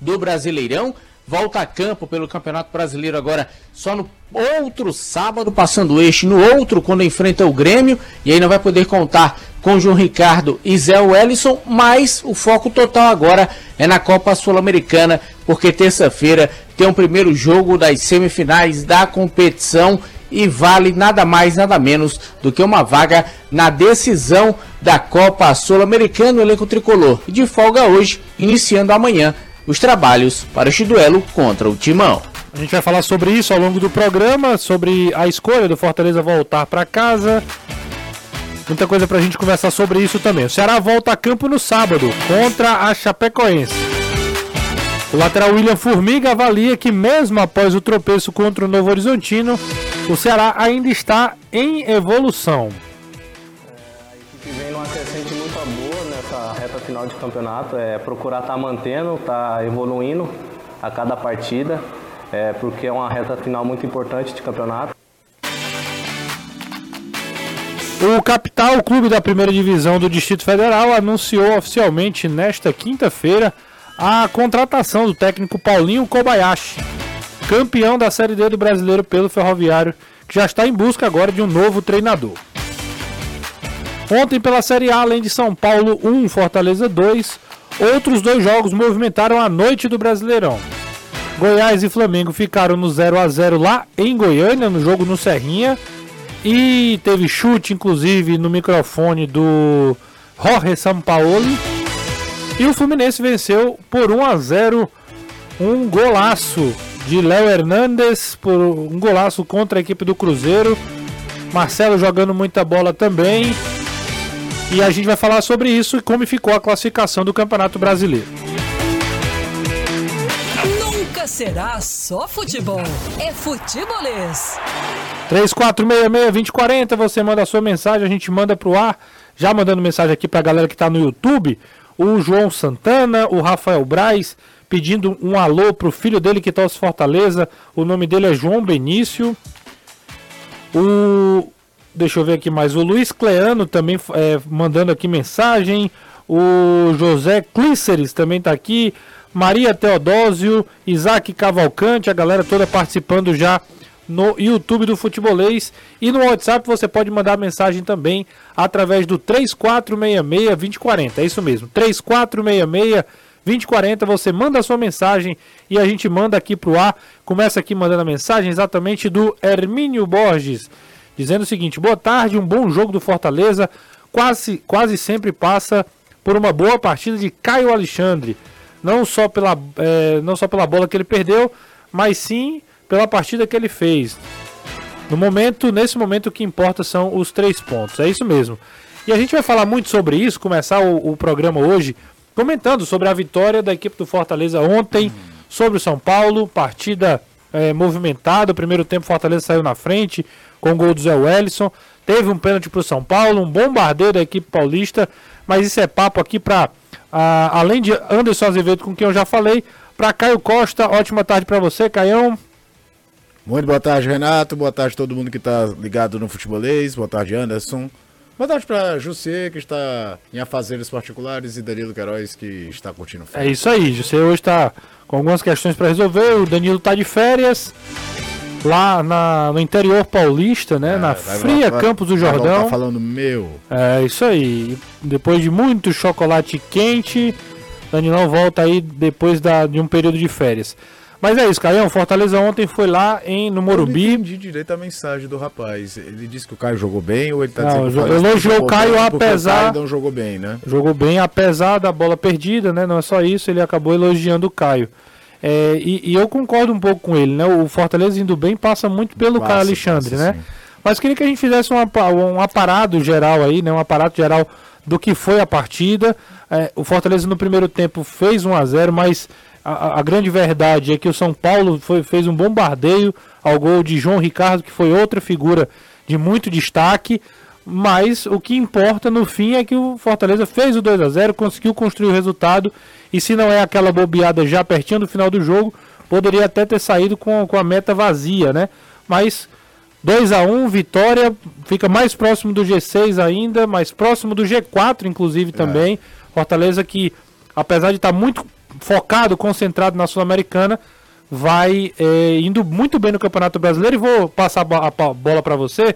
do Brasileirão. Volta a campo pelo Campeonato Brasileiro agora só no outro sábado, passando o eixo no outro, quando enfrenta o Grêmio. E aí não vai poder contar com João Ricardo e Zé Wellison, mas o foco total agora é na Copa Sul-Americana, porque terça-feira tem o um primeiro jogo das semifinais da competição e vale nada mais, nada menos do que uma vaga na decisão da Copa Sul-Americana, o elenco tricolor. De folga hoje, iniciando amanhã os trabalhos para este duelo contra o Timão. A gente vai falar sobre isso ao longo do programa, sobre a escolha do Fortaleza voltar para casa. Muita coisa para a gente conversar sobre isso também. O Ceará volta a campo no sábado contra a Chapecoense. O lateral William Formiga avalia que, mesmo após o tropeço contra o Novo Horizontino, o Ceará ainda está em evolução. É, a equipe vem numa final de campeonato, é procurar estar tá mantendo, estar tá evoluindo a cada partida, é, porque é uma reta final muito importante de campeonato. O Capital, clube da primeira divisão do Distrito Federal, anunciou oficialmente nesta quinta-feira a contratação do técnico Paulinho Kobayashi, campeão da Série D do Brasileiro pelo Ferroviário, que já está em busca agora de um novo treinador. Ontem, pela Série A, além de São Paulo 1, Fortaleza 2, outros dois jogos movimentaram a noite do Brasileirão. Goiás e Flamengo ficaram no 0 a 0 lá em Goiânia, no jogo no Serrinha. E teve chute, inclusive, no microfone do Jorge Sampaoli. E o Fluminense venceu por 1 a 0 um golaço de Léo Hernandes, por um golaço contra a equipe do Cruzeiro. Marcelo jogando muita bola também. E a gente vai falar sobre isso e como ficou a classificação do Campeonato Brasileiro. Nunca será só futebol, é futebolês. 3466-2040, você manda a sua mensagem, a gente manda pro ar. Já mandando mensagem aqui pra galera que tá no YouTube. O João Santana, o Rafael Braz, pedindo um alô pro filho dele que torce Fortaleza. O nome dele é João Benício. O Deixa eu ver aqui mais. O Luiz Cleano também é, mandando aqui mensagem. O José Clíceres também está aqui. Maria Teodósio, Isaac Cavalcante, a galera toda participando já no YouTube do Futebolês. E no WhatsApp você pode mandar mensagem também através do 3466-2040. É isso mesmo, 3466-2040. Você manda a sua mensagem e a gente manda aqui para o ar. Começa aqui mandando a mensagem exatamente do Hermínio Borges dizendo o seguinte: boa tarde, um bom jogo do Fortaleza. Quase, quase sempre passa por uma boa partida de Caio Alexandre. Não só, pela, é, não só pela bola que ele perdeu, mas sim pela partida que ele fez. No momento, nesse momento, o que importa são os três pontos. É isso mesmo. E a gente vai falar muito sobre isso, começar o, o programa hoje comentando sobre a vitória da equipe do Fortaleza ontem sobre o São Paulo. Partida é. O primeiro tempo, Fortaleza saiu na frente com o gol do Zé Wellison. Teve um pênalti para o São Paulo, um bombardeio da equipe paulista. Mas isso é papo aqui para, além de Anderson Azevedo, com quem eu já falei, para Caio Costa. Ótima tarde para você, Caião. Muito boa tarde, Renato. Boa tarde a todo mundo que está ligado no futebolês. Boa tarde, Anderson. Boa tarde para José, que está em afazeres particulares, e Danilo Queiroz, que está curtindo férias. É isso aí, José hoje está com algumas questões para resolver. O Danilo está de férias lá na, no interior paulista, né? É, na fria Campos do Jordão. Tá falando meu. É isso aí. Depois de muito chocolate quente, Danilão volta aí depois da, de um período de férias. Mas é isso, Caião. Fortaleza ontem foi lá em, no Morumbi. Eu entendi direito a mensagem do rapaz. Ele disse que o Caio jogou bem ou ele tá não, dizendo que o elogiou o Caio apesar. O Caio não jogou bem, né? Jogou bem apesar da bola perdida, né? Não é só isso, ele acabou elogiando o Caio. É, e, e, eu concordo um pouco com ele, né? O Fortaleza indo bem passa muito pelo passa, Caio Alexandre, passa, né? Sim. Mas queria que a gente fizesse um, um aparado geral aí, né? Um aparato geral do que foi a partida. É, o Fortaleza no primeiro tempo fez 1 a 0 mas a, a, grande verdade é que o São Paulo foi, fez um bombardeio ao gol de João Ricardo, que foi outra figura de muito destaque. Mas o que importa no fim é que o Fortaleza fez o 2 a 0 conseguiu construir o resultado. E se não é aquela bobeada já pertinho do final do jogo, poderia até ter saído com, com a meta vazia, né? Mas 2 a 1 vitória, fica mais próximo do G6 ainda, mais próximo do G4, inclusive, é. também. É. Fortaleza que, apesar de estar tá muito focado, concentrado na Sul-Americana, vai é, indo muito bem no Campeonato Brasileiro. E vou passar a, bo a bola para você,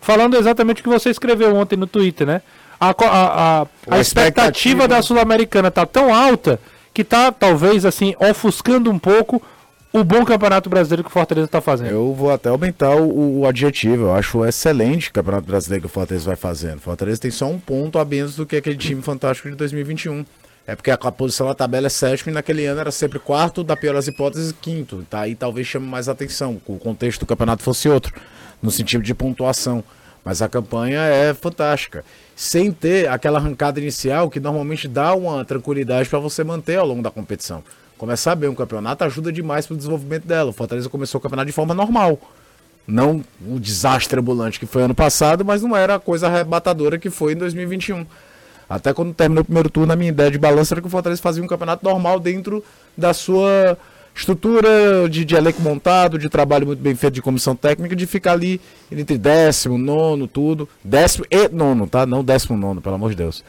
falando exatamente o que você escreveu ontem no Twitter, né? A, a, a, a expectativa da Sul-Americana tá tão alta que tá, talvez, assim, ofuscando um pouco o bom Campeonato Brasileiro que o Fortaleza está fazendo. Eu vou até aumentar o, o, adjetivo. Eu acho excelente o Campeonato Brasileiro que o Fortaleza vai fazendo. O Fortaleza tem só um ponto a menos do que aquele time fantástico de 2021. É porque a, posição na tabela é sétimo e naquele ano era sempre quarto, da pior das hipóteses, quinto. Tá? Aí talvez chame mais atenção, o contexto do campeonato fosse outro, no sentido de pontuação. Mas a campanha é fantástica. Sem ter aquela arrancada inicial que normalmente dá uma tranquilidade para você manter ao longo da competição. Começar bem um campeonato ajuda demais para o desenvolvimento dela. O Fortaleza começou o campeonato de forma normal. Não o desastre ambulante que foi ano passado, mas não era a coisa arrebatadora que foi em 2021. Até quando terminou o primeiro turno, a minha ideia de balanço era que o Fortaleza fazia um campeonato normal dentro da sua estrutura de, de elenco montado, de trabalho muito bem feito de comissão técnica, de ficar ali entre décimo, nono, tudo. Décimo e nono, tá? Não décimo nono, pelo amor de Deus.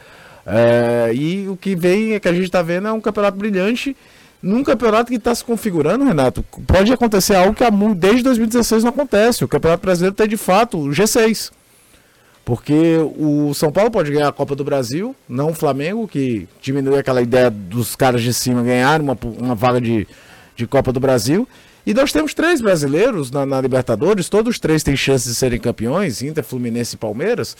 É, e o que vem, é que a gente está vendo, é um campeonato brilhante. Num campeonato que está se configurando, Renato, pode acontecer algo que desde 2016 não acontece. O Campeonato Brasileiro tem de fato o G6. Porque o São Paulo pode ganhar a Copa do Brasil, não o Flamengo, que diminui aquela ideia dos caras de cima ganharem uma, uma vaga de, de Copa do Brasil. E nós temos três brasileiros na, na, Libertadores, todos três têm chances de serem campeões, Inter, Fluminense e Palmeiras.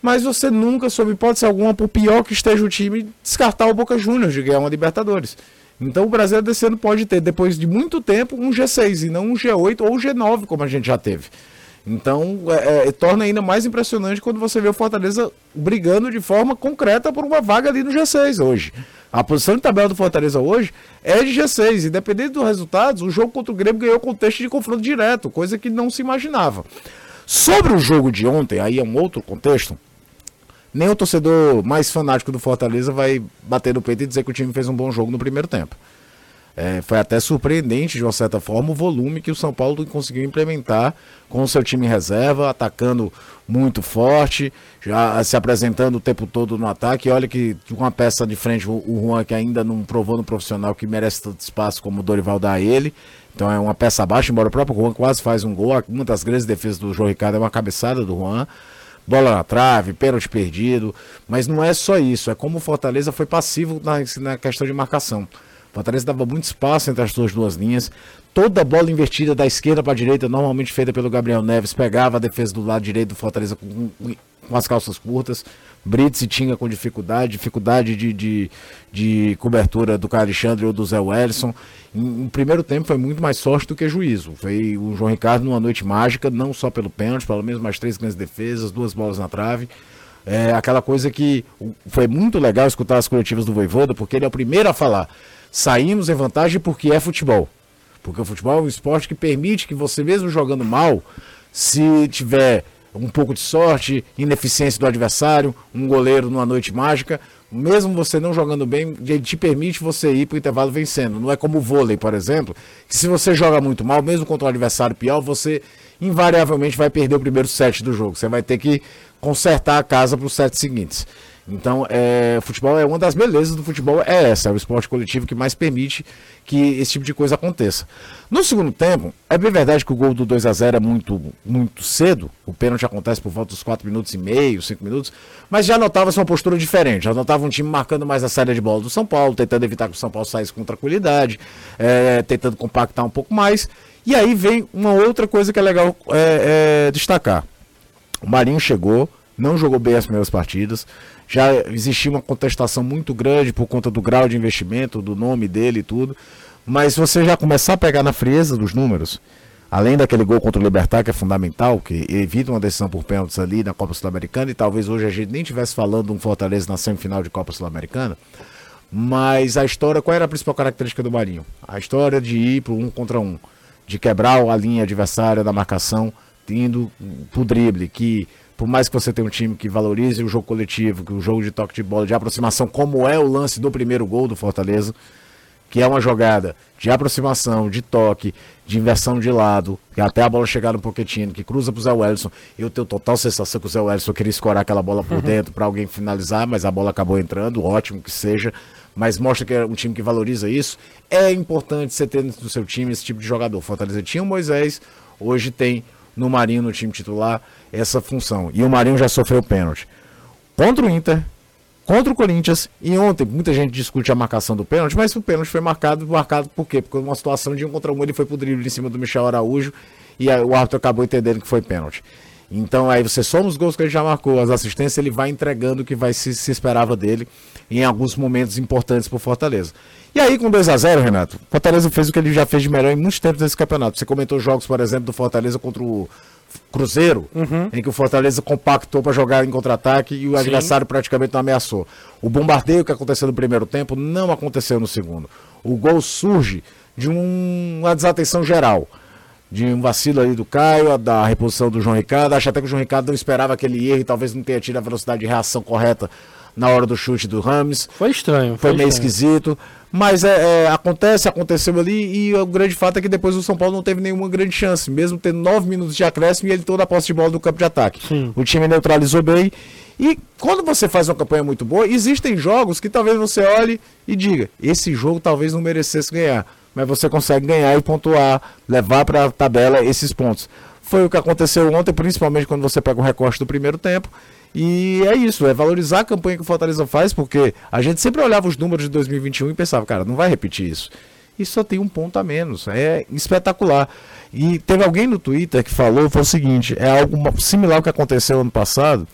Mas você nunca, sob hipótese alguma, por pior que esteja o time, descartar o Boca Juniors de ganhar uma Libertadores. Então o Brasil desse ano pode ter, depois de muito tempo, um G6 e não um G8 ou um G9, como a gente já teve. Então, é, é, torna ainda mais impressionante quando você vê o Fortaleza brigando de forma concreta por uma vaga ali no G6 hoje. A posição de tabela do Fortaleza hoje é de G6. Independente dos resultados, o jogo contra o Grêmio ganhou contexto de confronto direto, coisa que não se imaginava. Sobre o jogo de ontem, aí é um outro contexto. Nem o torcedor mais fanático do Fortaleza vai bater no peito e dizer que o time fez um bom jogo no primeiro tempo. É, foi até surpreendente, de uma certa forma, o volume que o São Paulo conseguiu implementar com o seu time reserva, atacando muito forte, já se apresentando o tempo todo no ataque. Olha que com uma peça de frente, o, Juan, que ainda não provou no profissional que merece tanto espaço como o Dorival dá a ele. Então é uma peça abaixo, embora o próprio Juan quase faz um gol. Uma das grandes defesas do João Ricardo é uma cabeçada do Juan bola na trave, pênalti perdido. Mas não é só isso, é como o Fortaleza foi passivo na, na questão de marcação. Fortaleza dava muito espaço entre as suas duas linhas. Toda bola invertida da esquerda para a direita, normalmente feita pelo Gabriel Neves, pegava a defesa do lado direito do Fortaleza com, com as calças curtas. Brits tinha com dificuldade, dificuldade de, de, de cobertura do Caio Alexandre ou do Zé Wellison. Em, primeiro tempo foi muito mais sorte do que juízo. Foi o João Ricardo numa noite mágica, não só pelo pênalti, pelo menos mais três grandes defesas, duas bolas na trave. É aquela coisa que foi muito legal escutar as coletivas do Voivoda, porque ele é o primeiro a falar saímos em vantagem porque é futebol. Porque o futebol é um esporte que permite que você, mesmo jogando mal, se tiver um pouco de sorte, ineficiência do adversário, um goleiro numa noite mágica, mesmo você não jogando bem, ele te permite você ir para o intervalo vencendo. Não é como o vôlei, por exemplo, que se você joga muito mal, mesmo contra um adversário pior, você invariavelmente vai perder o primeiro set do jogo. Você vai ter que consertar a casa para os sets seguintes. Então, é, futebol é uma das belezas do futebol, é essa, é o esporte coletivo que mais permite que esse tipo de coisa aconteça. No segundo tempo, é bem verdade que o gol do 2 a 0 é muito, muito cedo, o pênalti acontece por volta dos 4 minutos e meio, 5 minutos, mas já notava-se uma postura diferente, já notava um time marcando mais a saída de bola do São Paulo, tentando evitar que o São Paulo saísse com tranquilidade, é, tentando compactar um pouco mais, e aí vem uma outra coisa que é legal é, é destacar. O Marinho chegou, não jogou bem as primeiras partidas, já existia uma contestação muito grande por conta do grau de investimento, do nome dele e tudo. Mas se você já começar a pegar na frieza dos números, além daquele gol contra o Libertar, que é fundamental, que evita uma decisão por pênaltis ali na Copa Sul-Americana, e talvez hoje a gente nem estivesse falando de um Fortaleza na semifinal de Copa Sul-Americana. Mas a história, qual era a principal característica do Marinho? A história de ir para um contra um, de quebrar a linha adversária da marcação, indo pro drible, que por mais que você tenha um time que valorize o jogo coletivo, que o jogo de toque de bola, de aproximação, como é o lance do primeiro gol do Fortaleza, que é uma jogada de aproximação, de toque, de inversão de lado, até a bola chegar no Pochettino, que cruza pro Zé Wellison. Eu tenho total sensação que o Zé Wellison queria escorar aquela bola por uhum. dentro para alguém finalizar, mas a bola acabou entrando, ótimo que seja. mas mostra que é um time que valoriza isso. É importante você ter no seu time esse tipo de jogador. Fortaleza tinha o Moisés, hoje tem no Marinho, no time titular, essa função. E o Marinho já sofreu pênalti. Contra o Inter, contra o Corinthians, e ontem muita gente discute a marcação do pênalti, mas o pênalti foi marcado, marcado por quê? Porque uma situação de um contra um, ele foi pro drible em cima do Michel Araújo, e o árbitro acabou entendendo que foi pênalti. Então aí você soma os gols que ele já marcou, as assistências, ele vai entregando o que vai se, se esperava dele em alguns momentos importantes para Fortaleza. E aí com 2 a 0 Renato, Fortaleza fez o que ele já fez de melhor em muitos tempos nesse campeonato. Você comentou jogos, por exemplo, do Fortaleza contra o Cruzeiro, uhum. em que o Fortaleza compactou para jogar em contra-ataque e o Sim. adversário praticamente não ameaçou. O bombardeio que aconteceu no primeiro tempo não aconteceu no segundo. O gol surge de um, uma desatenção geral de um vacilo ali do Caio, da reposição do João Ricardo. Acho até que o João Ricardo não esperava aquele erro e talvez não tenha tido a velocidade de reação correta na hora do chute do Rames. Foi estranho. Foi, foi meio estranho. esquisito. Mas é, é, acontece, aconteceu ali, e o grande fato é que depois o São Paulo não teve nenhuma grande chance, mesmo tendo nove minutos de acréscimo e ele toda a posse de bola do campo de ataque. Sim. O time neutralizou bem. E quando você faz uma campanha muito boa, existem jogos que talvez você olhe e diga: esse jogo talvez não merecesse ganhar mas você consegue ganhar e pontuar, levar para a tabela esses pontos. Foi o que aconteceu ontem, principalmente quando você pega o recorte do primeiro tempo. E é isso, é valorizar a campanha que o Fortaleza faz, porque a gente sempre olhava os números de 2021 e pensava, cara, não vai repetir isso. E só tem um ponto a menos. É espetacular. E teve alguém no Twitter que falou, foi o seguinte, é algo similar ao que aconteceu ano passado,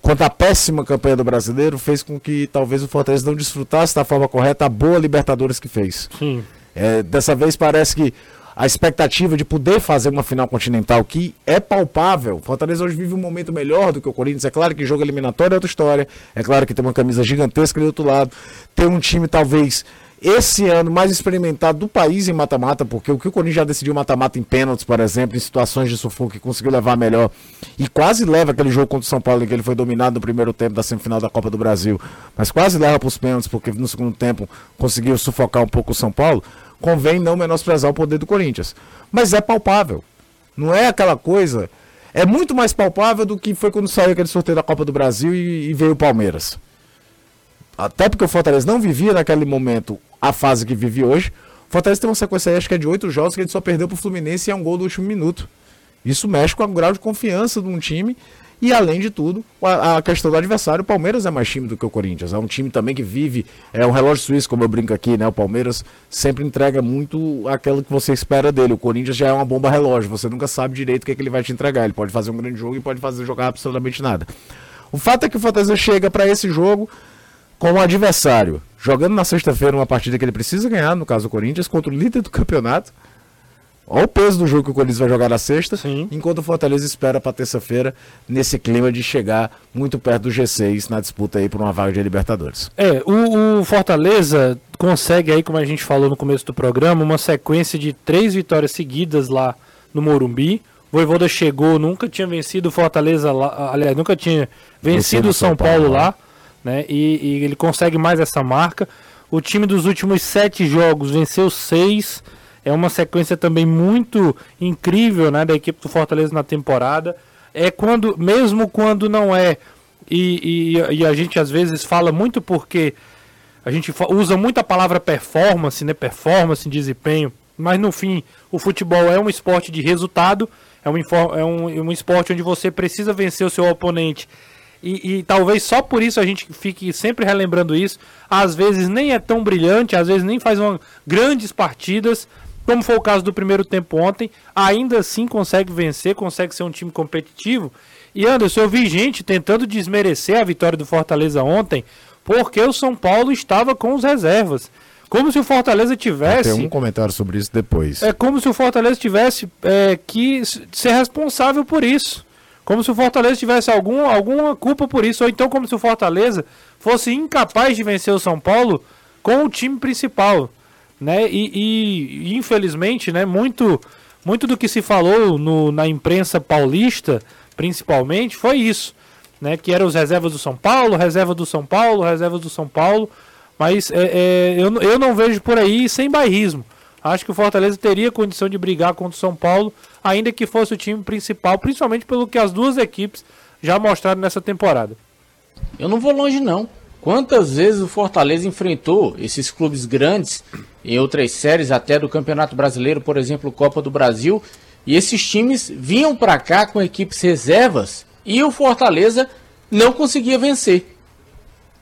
quando a péssima campanha do brasileiro fez com que talvez o Fortaleza não desfrutasse da forma correta a boa Libertadores que fez. Sim. É, dessa vez parece que a expectativa de poder fazer uma final continental que é palpável. Fortaleza hoje vive um momento melhor do que o Corinthians. É claro que jogo eliminatório é outra história. É claro que tem uma camisa gigantesca do outro lado. Tem um time talvez esse ano mais experimentado do país em mata-mata, porque o que o Corinthians já decidiu mata-mata em pênaltis, por exemplo, em situações de sufoco que conseguiu levar melhor e quase leva aquele jogo contra o São Paulo em que ele foi dominado no primeiro tempo da semifinal da Copa do Brasil, mas quase leva para os pênaltis porque no segundo tempo conseguiu sufocar um pouco o São Paulo convém não menosprezar o poder do Corinthians. Mas é palpável. Não é aquela coisa. É muito mais palpável do que foi quando saiu aquele sorteio da Copa do Brasil e, e veio o Palmeiras. Até porque o Fortaleza não vivia naquele momento a fase que vive hoje. O Fortaleza tem uma sequência aí, acho que é de oito jogos, que ele só perdeu para o Fluminense e é um gol do último minuto. Isso mexe com o grau de confiança de um time e além de tudo, a, a, questão do adversário, o Palmeiras é mais time do que o Corinthians. É um time também que vive, é um relógio suíço, como eu brinco aqui, né? O Palmeiras sempre entrega muito aquilo que você espera dele. O Corinthians já é uma bomba relógio, você nunca sabe direito o que, é que ele vai te entregar. Ele pode fazer um grande jogo e pode fazer jogar absolutamente nada. O fato é que o Fortaleza chega para esse jogo com o adversário, jogando na sexta-feira uma partida que ele precisa ganhar, no caso o Corinthians, contra o líder do campeonato Olha o peso do jogo que o Corinthians vai jogar na sexta, Sim. enquanto o Fortaleza espera para terça-feira, nesse clima de chegar muito perto do G6 na disputa aí por uma vaga de Libertadores. É, o, o, Fortaleza consegue aí, como a gente falou no começo do programa, uma sequência de três vitórias seguidas lá no Morumbi. O Voivoda chegou, nunca tinha vencido o Fortaleza lá, aliás, nunca tinha vencido o São, São Paulo, Paulo, lá, né? E, e ele consegue mais essa marca. O time dos últimos sete jogos venceu seis é uma sequência também muito incrível né, da equipe do Fortaleza na temporada. É quando, mesmo quando não é, e, e, e a gente às vezes fala muito porque a gente usa muito a palavra performance, né? Performance, desempenho. Mas no fim, o futebol é um esporte de resultado, é um, é um, um esporte onde você precisa vencer o seu oponente. E, e, talvez só por isso a gente fique sempre relembrando isso. Às vezes nem é tão brilhante, às vezes nem faz uma, grandes partidas, como foi o caso do primeiro tempo ontem, ainda assim consegue vencer, consegue ser um time competitivo. E Anderson, eu vi gente tentando desmerecer a vitória do Fortaleza ontem, porque o São Paulo estava com os reservas. Como se o Fortaleza tivesse. Tem um comentário sobre isso depois. É como se o Fortaleza tivesse é, que ser responsável por isso. Como se o Fortaleza tivesse algum, alguma culpa por isso. Ou então como se o Fortaleza fosse incapaz de vencer o São Paulo com o time principal né? E, e, infelizmente, né, muito, muito do que se falou no, na imprensa paulista, principalmente, foi isso, né? Que eram os reservas do São Paulo, reserva do São Paulo, reserva do São Paulo. Mas é, é, eu, eu não vejo por aí sem bairrismo. Acho que o Fortaleza teria condição de brigar contra o São Paulo, ainda que fosse o time principal, principalmente pelo que as duas equipes já mostraram nessa temporada. Eu não vou longe, não. Quantas vezes o Fortaleza enfrentou esses clubes grandes em outras séries, até do Campeonato Brasileiro, por exemplo, Copa do Brasil, e esses times vinham para cá com equipes reservas e o Fortaleza não conseguia vencer.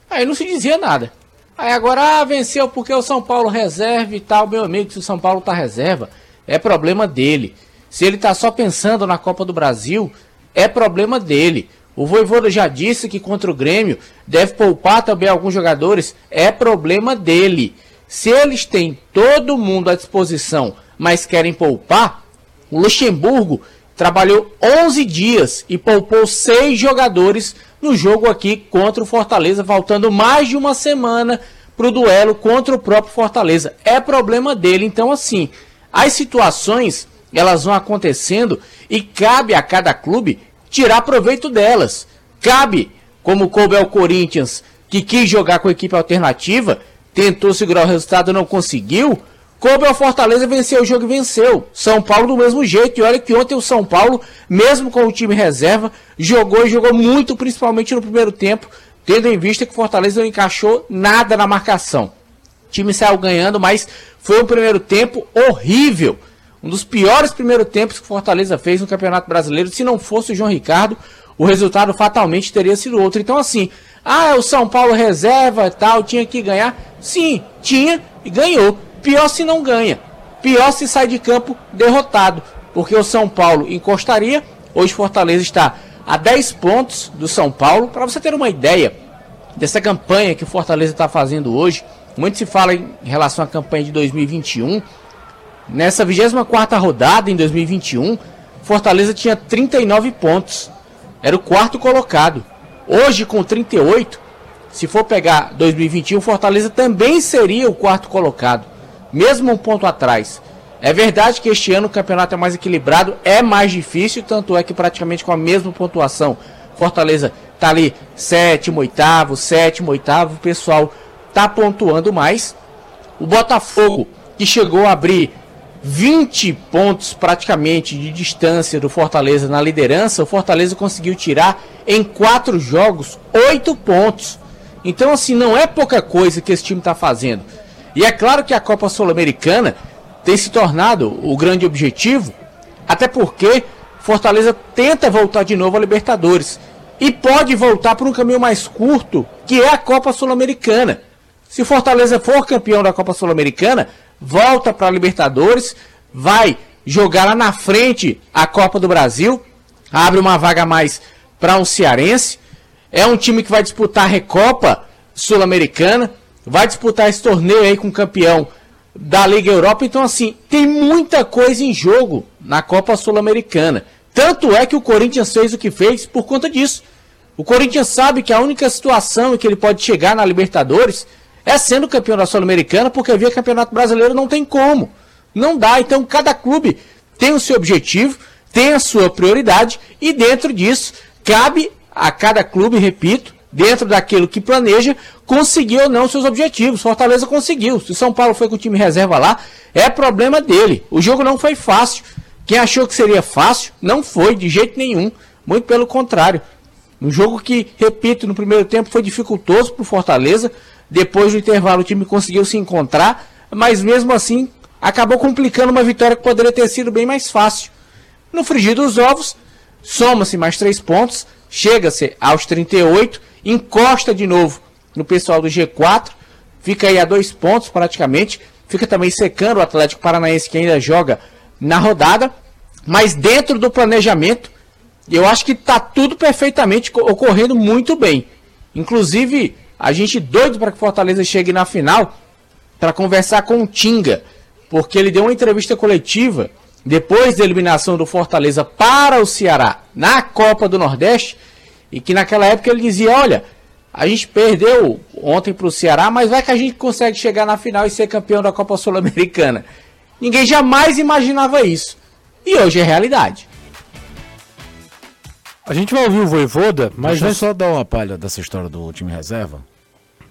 Aí não se dizia nada. Aí agora, ah, venceu porque o São Paulo reserva e tal. Meu amigo, se o São Paulo tá reserva, é problema dele. Se ele tá só pensando na Copa do Brasil, é problema dele. O Voivoda já disse que contra o Grêmio deve poupar também alguns jogadores, é problema dele. Se eles têm todo mundo à disposição, mas querem poupar, o Luxemburgo trabalhou 11 dias e poupou seis jogadores no jogo aqui contra o Fortaleza, faltando mais de uma semana para o duelo contra o próprio Fortaleza. É problema dele. Então, assim, as situações elas vão acontecendo e cabe a cada clube tirar proveito delas. Cabe, como coube ao Corinthians, que quis jogar com a equipe alternativa, tentou segurar o resultado não conseguiu. Coube ao Fortaleza venceu o jogo e venceu. São Paulo do mesmo jeito. E olha que ontem o São Paulo, mesmo com o time reserva, jogou e jogou muito, principalmente no primeiro tempo, tendo em vista que o Fortaleza não encaixou nada na marcação. O time saiu ganhando, mas foi um primeiro tempo horrível. Um dos piores primeiros tempos que Fortaleza fez no Campeonato Brasileiro. Se não fosse o João Ricardo, o resultado fatalmente teria sido outro. Então, assim, ah, o São Paulo reserva tal, tinha que ganhar. Sim, tinha e ganhou. Pior se não ganha. Pior se sai de campo derrotado. Porque o São Paulo encostaria. Hoje Fortaleza está a 10 pontos do São Paulo. Para você ter uma ideia dessa campanha que o Fortaleza está fazendo hoje. Muito se fala em relação à campanha de 2021. Nessa 24 rodada em 2021, Fortaleza tinha 39 pontos. Era o quarto colocado. Hoje, com 38, se for pegar 2021, Fortaleza também seria o quarto colocado mesmo um ponto atrás. É verdade que este ano o campeonato é mais equilibrado, é mais difícil, tanto é que praticamente com a mesma pontuação, Fortaleza tá ali sétimo, oitavo, sétimo, oitavo, o pessoal tá pontuando mais. O Botafogo, que chegou a abrir 20 pontos praticamente de distância do Fortaleza na liderança, o Fortaleza conseguiu tirar em quatro jogos oito pontos. Então, assim, não é pouca coisa que esse time está fazendo. E é claro que a Copa Sul-Americana tem se tornado o grande objetivo, até porque Fortaleza tenta voltar de novo à Libertadores e pode voltar por um caminho mais curto, que é a Copa Sul-Americana. Se Fortaleza for campeão da Copa Sul-Americana, volta para a Libertadores, vai jogar lá na frente a Copa do Brasil, abre uma vaga a mais para um cearense. É um time que vai disputar a Recopa Sul-Americana vai disputar esse torneio aí com o campeão da Liga Europa. Então, assim, tem muita coisa em jogo na Copa Sul-Americana. Tanto é que o Corinthians fez o que fez por conta disso. O Corinthians sabe que a única situação em que ele pode chegar na Libertadores é sendo campeão da Sul-Americana, porque via Campeonato Brasileiro não tem como. Não dá. Então, cada clube tem o seu objetivo, tem a sua prioridade, e dentro disso, cabe a cada clube, repito, dentro daquilo que planeja, conseguir ou não seus objetivos. Fortaleza conseguiu. Se São Paulo foi com o time reserva lá, é problema dele. O jogo não foi fácil. Quem achou que seria fácil, não foi, de jeito nenhum. Muito pelo contrário. Um jogo que, repito, no primeiro tempo foi dificultoso para o Fortaleza. Depois do intervalo, o time conseguiu se encontrar, mas mesmo assim acabou complicando uma vitória que poderia ter sido bem mais fácil. No frigir dos ovos, soma-se mais três pontos, chega-se aos 38 encosta de novo no pessoal do G4, fica aí a dois pontos praticamente, fica também secando o Atlético Paranaense que ainda joga na rodada, mas dentro do planejamento, eu acho que está tudo perfeitamente ocorrendo muito bem. Inclusive, a gente doido para que Fortaleza chegue na final para conversar com o Tinga, porque ele deu uma entrevista coletiva depois da eliminação do Fortaleza para o Ceará na Copa do Nordeste e que naquela época ele dizia: olha, a gente perdeu ontem para o Ceará, mas vai que a gente consegue chegar na final e ser campeão da Copa Sul-Americana. Ninguém jamais imaginava isso. E hoje é realidade. A gente vai ouvir o Voivoda, mas... Deixa eu só dar uma palha dessa história do time reserva.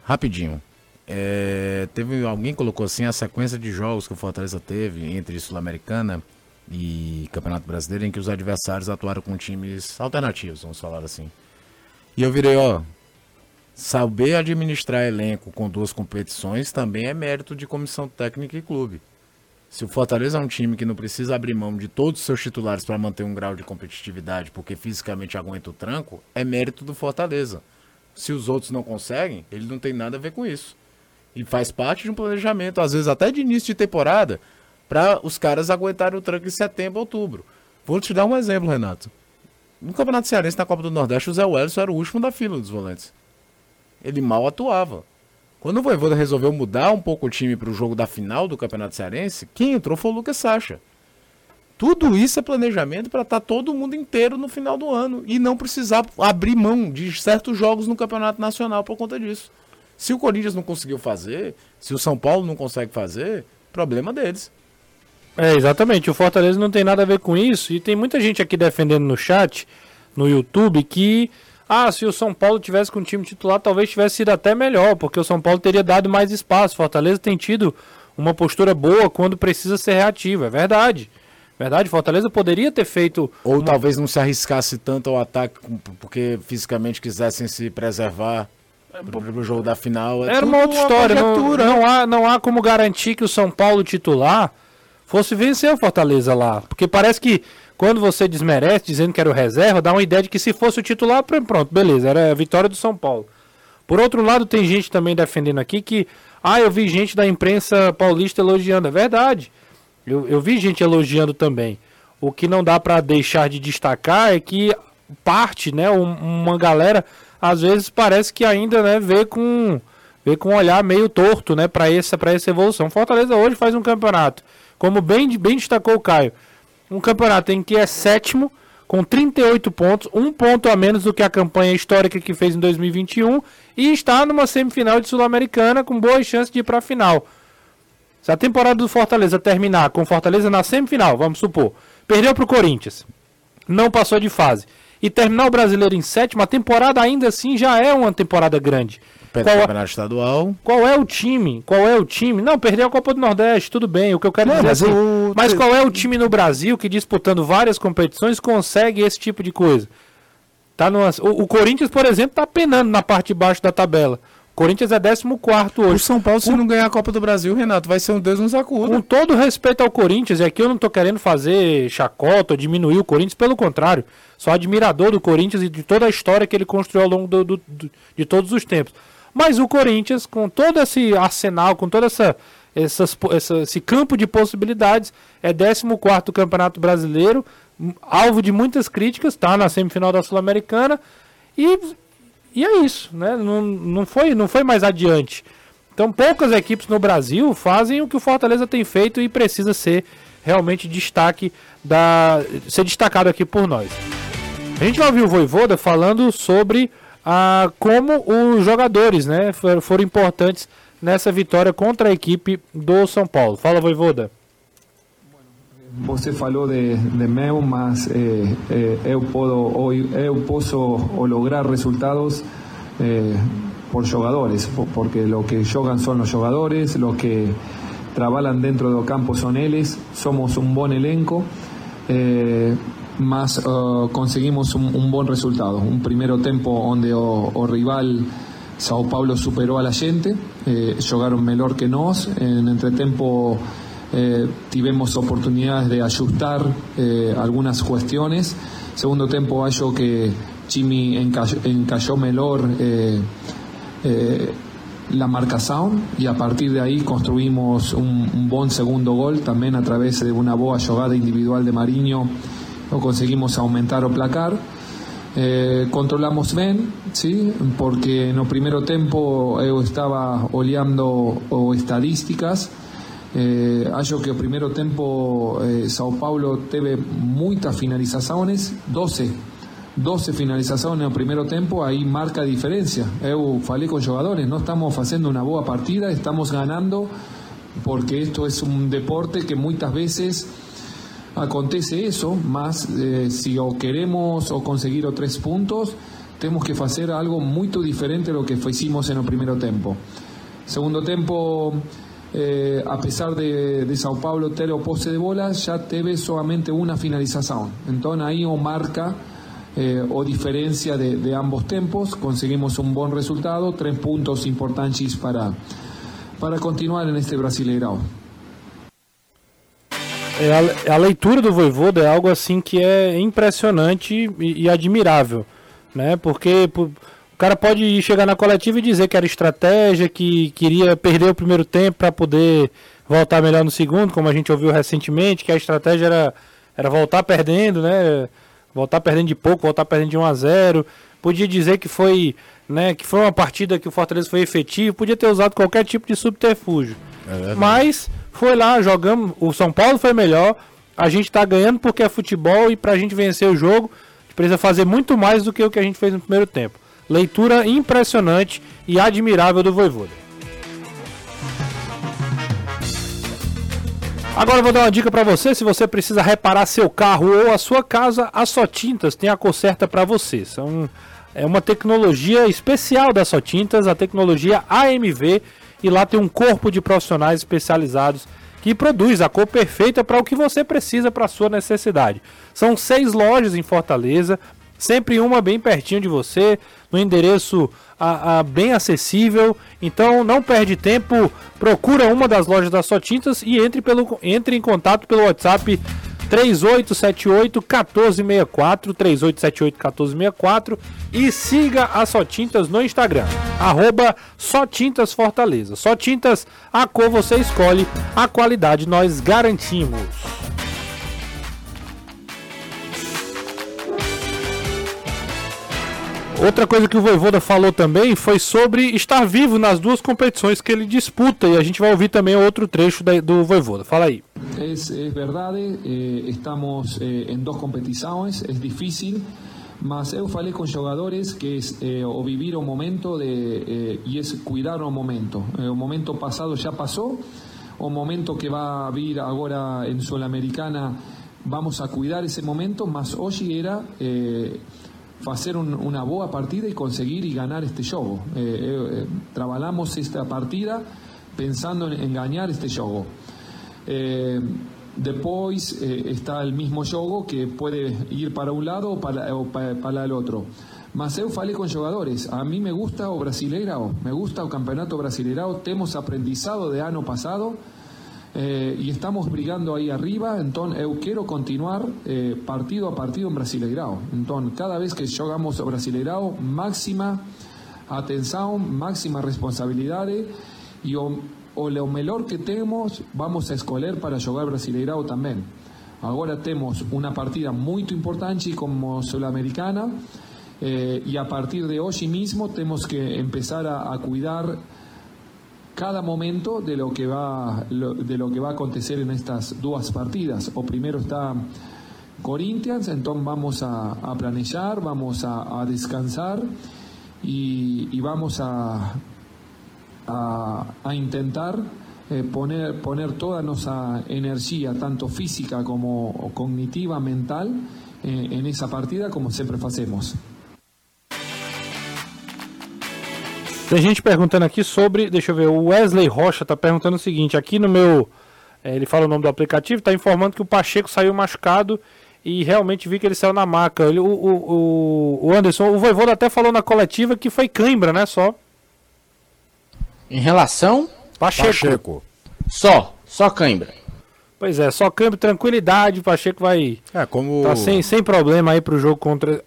Rapidinho. É, teve alguém colocou assim a sequência de jogos que o Fortaleza teve entre Sul-Americana e Campeonato Brasileiro em que os adversários atuaram com times alternativos, vamos falar assim. E eu virei, ó, Saber administrar elenco com duas competições também é mérito de comissão técnica e clube. Se o Fortaleza é um time que não precisa abrir mão de todos os seus titulares para manter um grau de competitividade, porque fisicamente aguenta o tranco, é mérito do Fortaleza. Se os outros não conseguem, ele não tem nada a ver com isso. E faz parte de um planejamento, às vezes até de início de temporada, para os caras aguentarem o tranco em setembro, outubro. Vou te dar um exemplo, Renato. No Campeonato Cearense, na Copa do Nordeste, o Zé Wellison era o último da fila dos volantes. Ele mal atuava. Quando o Voivoda resolveu mudar um pouco o time para o jogo da final do Campeonato Cearense, quem entrou foi o Lucas Sacha. Tudo isso é planejamento para estar tá todo mundo inteiro no final do ano e não precisar abrir mão de certos jogos no Campeonato Nacional por conta disso. Se o Corinthians não conseguiu fazer, se o São Paulo não consegue fazer, problema deles. É, exatamente. O Fortaleza não tem nada a ver com isso. E tem muita gente aqui defendendo no chat, no YouTube, que ah, se o São Paulo tivesse com o time titular, talvez tivesse sido até melhor, porque o São Paulo teria dado mais espaço. Fortaleza tem tido uma postura boa quando precisa ser reativo, é verdade. Verdade, Fortaleza poderia ter feito. Ou uma... talvez não se arriscasse tanto ao ataque, porque fisicamente quisessem se preservar para o jogo da final. É Era uma outra história. Não, não, há, não há como garantir que o São Paulo titular fosse vencer o Fortaleza lá. Porque parece que quando você desmerece, dizendo que era o reserva, dá uma ideia de que se fosse o titular, pronto, beleza, era a vitória do São Paulo. Por outro lado, tem gente também defendendo aqui que, ah, eu vi gente da imprensa paulista elogiando. É verdade. Eu, eu vi gente elogiando também. O que não dá para deixar de destacar é que parte, né, uma galera, às vezes parece que ainda, né, vê com, vê com um olhar meio torto, né, para essa, essa evolução. Fortaleza hoje faz um campeonato, como bem, bem destacou o Caio, um campeonato em que é sétimo, com 38 pontos, um ponto a menos do que a campanha histórica que fez em 2021, e está numa semifinal de Sul-Americana com boas chances de ir para a final. Se a temporada do Fortaleza terminar com Fortaleza na semifinal, vamos supor, perdeu para o Corinthians, não passou de fase, e terminar o brasileiro em sétimo, a temporada ainda assim já é uma temporada grande. Perdeu qual, o campeonato estadual. Qual é o time? Qual é o time? Não, perdeu a Copa do Nordeste, tudo bem. O que eu quero não, dizer mas, assim, o... mas qual é o time no Brasil que disputando várias competições consegue esse tipo de coisa? Tá numa... o, o Corinthians, por exemplo, está penando na parte de baixo da tabela. O Corinthians é 14 hoje. O São Paulo, se não ganhar a Copa do Brasil, Renato, vai ser um Deus nos acuda. Com todo respeito ao Corinthians, e aqui eu não estou querendo fazer chacota ou diminuir o Corinthians, pelo contrário. Sou admirador do Corinthians e de toda a história que ele construiu ao longo do, do, do, de todos os tempos. Mas o Corinthians, com todo esse arsenal, com todo essa, essas, essa, esse campo de possibilidades, é 14 do Campeonato Brasileiro, alvo de muitas críticas, está na semifinal da Sul-Americana e, e é isso, né? Não, não, foi, não foi mais adiante. Então poucas equipes no Brasil fazem o que o Fortaleza tem feito e precisa ser realmente destaque da ser destacado aqui por nós. A gente vai ouvir o Voivoda falando sobre a como os jogadores né, foram importantes nessa vitória contra a equipe do São Paulo. Fala, Voivoda. Você falou de, de meu, mas eh, eh, eu, podo, eu posso lograr resultados eh, por jogadores, porque lo que jogan son los jugadores, lo que trabajan dentro del campo son ellos, somos un buen elenco. Eh, mas uh, conseguimos un, un, buen resultado. Un primeiro tempo onde o, o rival Sao Paulo superou a la gente, eh, jogaron melhor que nós. En entretempo eh, tivemos oportunidades de ajustar eh, algunas cuestiones. Segundo tempo acho que Jimmy encalló, encalló melhor eh, eh, la marcación y a partir de ahí construimos un, un buen segundo gol también a través de una boa jugada individual de Mariño no conseguimos aumentar o placar. Eh, controlamos bien, ¿sí? porque no primeiro tempo eu estaba olhando o estadísticas eh, acho que o primeiro tempo eh, Sao Paulo teve muitas finalizações 12 12 finalizações no primeiro tempo, aí marca a diferença. Eu falei com os jogadores, estamos fazendo uma boa partida, estamos ganando, porque isto é um deporte que muitas vezes acontece eso, más eh, si queremos o conseguir tres puntos, tenemos que hacer algo muy diferente lo que hicimos en el primer tiempo. Segundo tiempo, eh, a pesar de, de, Sao Paulo ter o de bola, ya teve solamente una finalización. Entonces ahí o marca eh, o diferencia de, ambos tempos. Conseguimos un buen resultado, tres puntos importantes para, para continuar este Brasileirão. É a, a, leitura do Voivoda é algo assim que é impressionante e, e admirável, né? Porque por, o cara pode chegar na coletiva e dizer que era estratégia, que queria perder o primeiro tempo para poder voltar melhor no segundo, como a gente ouviu recentemente, que a estratégia era, era voltar perdendo, né? Voltar perdendo de pouco, voltar perdendo de 1 a 0. Podia dizer que foi, né, que foi uma partida que o Fortaleza foi efetivo, podia ter usado qualquer tipo de subterfúgio. É Mas foi lá, jogamos, o São Paulo foi melhor, a gente tá ganhando porque é futebol e pra gente vencer o jogo, precisa fazer muito mais do que o que a gente fez no primeiro tempo. Leitura impressionante e admirável do Voivoda. Agora vou dar uma dica para você, se você precisa reparar seu carro ou a sua casa, a Só Tintas tem a cor certa para você. São, é uma tecnologia especial da Só Tintas, a tecnologia AMV, e lá tem um corpo de profissionais especializados que produz a cor perfeita para o que você precisa para sua necessidade. São seis lojas em Fortaleza, sempre uma bem pertinho de você, no endereço a, a, bem acessível. Então não perde tempo, procura uma das lojas da Só Tintas e entre, pelo, entre em contato pelo WhatsApp 3878 1464 3878 1464 e siga a Só Tintas no Instagram, arroba Só Tintas Fortaleza. Só Tintas, a cor você escolhe, a qualidade nós garantimos. Outra coisa que o Voivoda falou também foi sobre estar vivo nas duas competições que ele disputa e a gente vai ouvir também outro trecho do Voivoda. Fala aí. É, é verdade, eh, estamos eh, em duas competições, é difícil, mas eu falei com jogadores que é eh, o vivir o momento de, e é cuidar o momento. o momento passado já passou, o momento que vai vir agora em Sul-Americana, vamos a cuidar esse momento, mas hoje era hacer una buena partida y conseguir y ganar este juego. Eh, eh, eh, trabajamos esta partida pensando en, ganar este juego. después está el mismo juego que puede ir para un lado o para, el otro. Mas eu falei con jugadores, a mí me gusta o Brasileirao, me gusta el campeonato Brasileirao, tenemos aprendizado de año pasado, eh, y estamos brigando ahí arriba, entonces yo quiero continuar eh, partido a partido en Brasileirao. Entonces, cada vez que jugamos Brasileirao, máxima atención, máxima responsabilidad y o, lo mejor que tenemos vamos a escoger para jugar Brasileirao también. Ahora tenemos una partida muy importante como Sudamericana eh, y a partir de hoy mismo tenemos que empezar a cuidar cada momento de lo que va de lo que va a acontecer en estas dos partidas. O primero está Corinthians, entonces vamos a, planear, vamos a, descansar y, vamos a, a, intentar eh, poner, poner toda nuestra energía, tanto física como cognitiva, mental, eh, en esa partida como siempre hacemos. Tem gente perguntando aqui sobre, deixa eu ver, o Wesley Rocha está perguntando o seguinte, aqui no meu, é, ele fala o nome do aplicativo, está informando que o Pacheco saiu machucado e realmente vi que ele saiu na maca. Ele, o, o, o Anderson, o Voivoda até falou na coletiva que foi cãibra, né, só. Em relação? Pacheco. Pacheco. Só, só cãibra. Pois é, só câmbio, tranquilidade, o Pacheco vai... É, como... Tá sem, sem problema aí pro jogo contra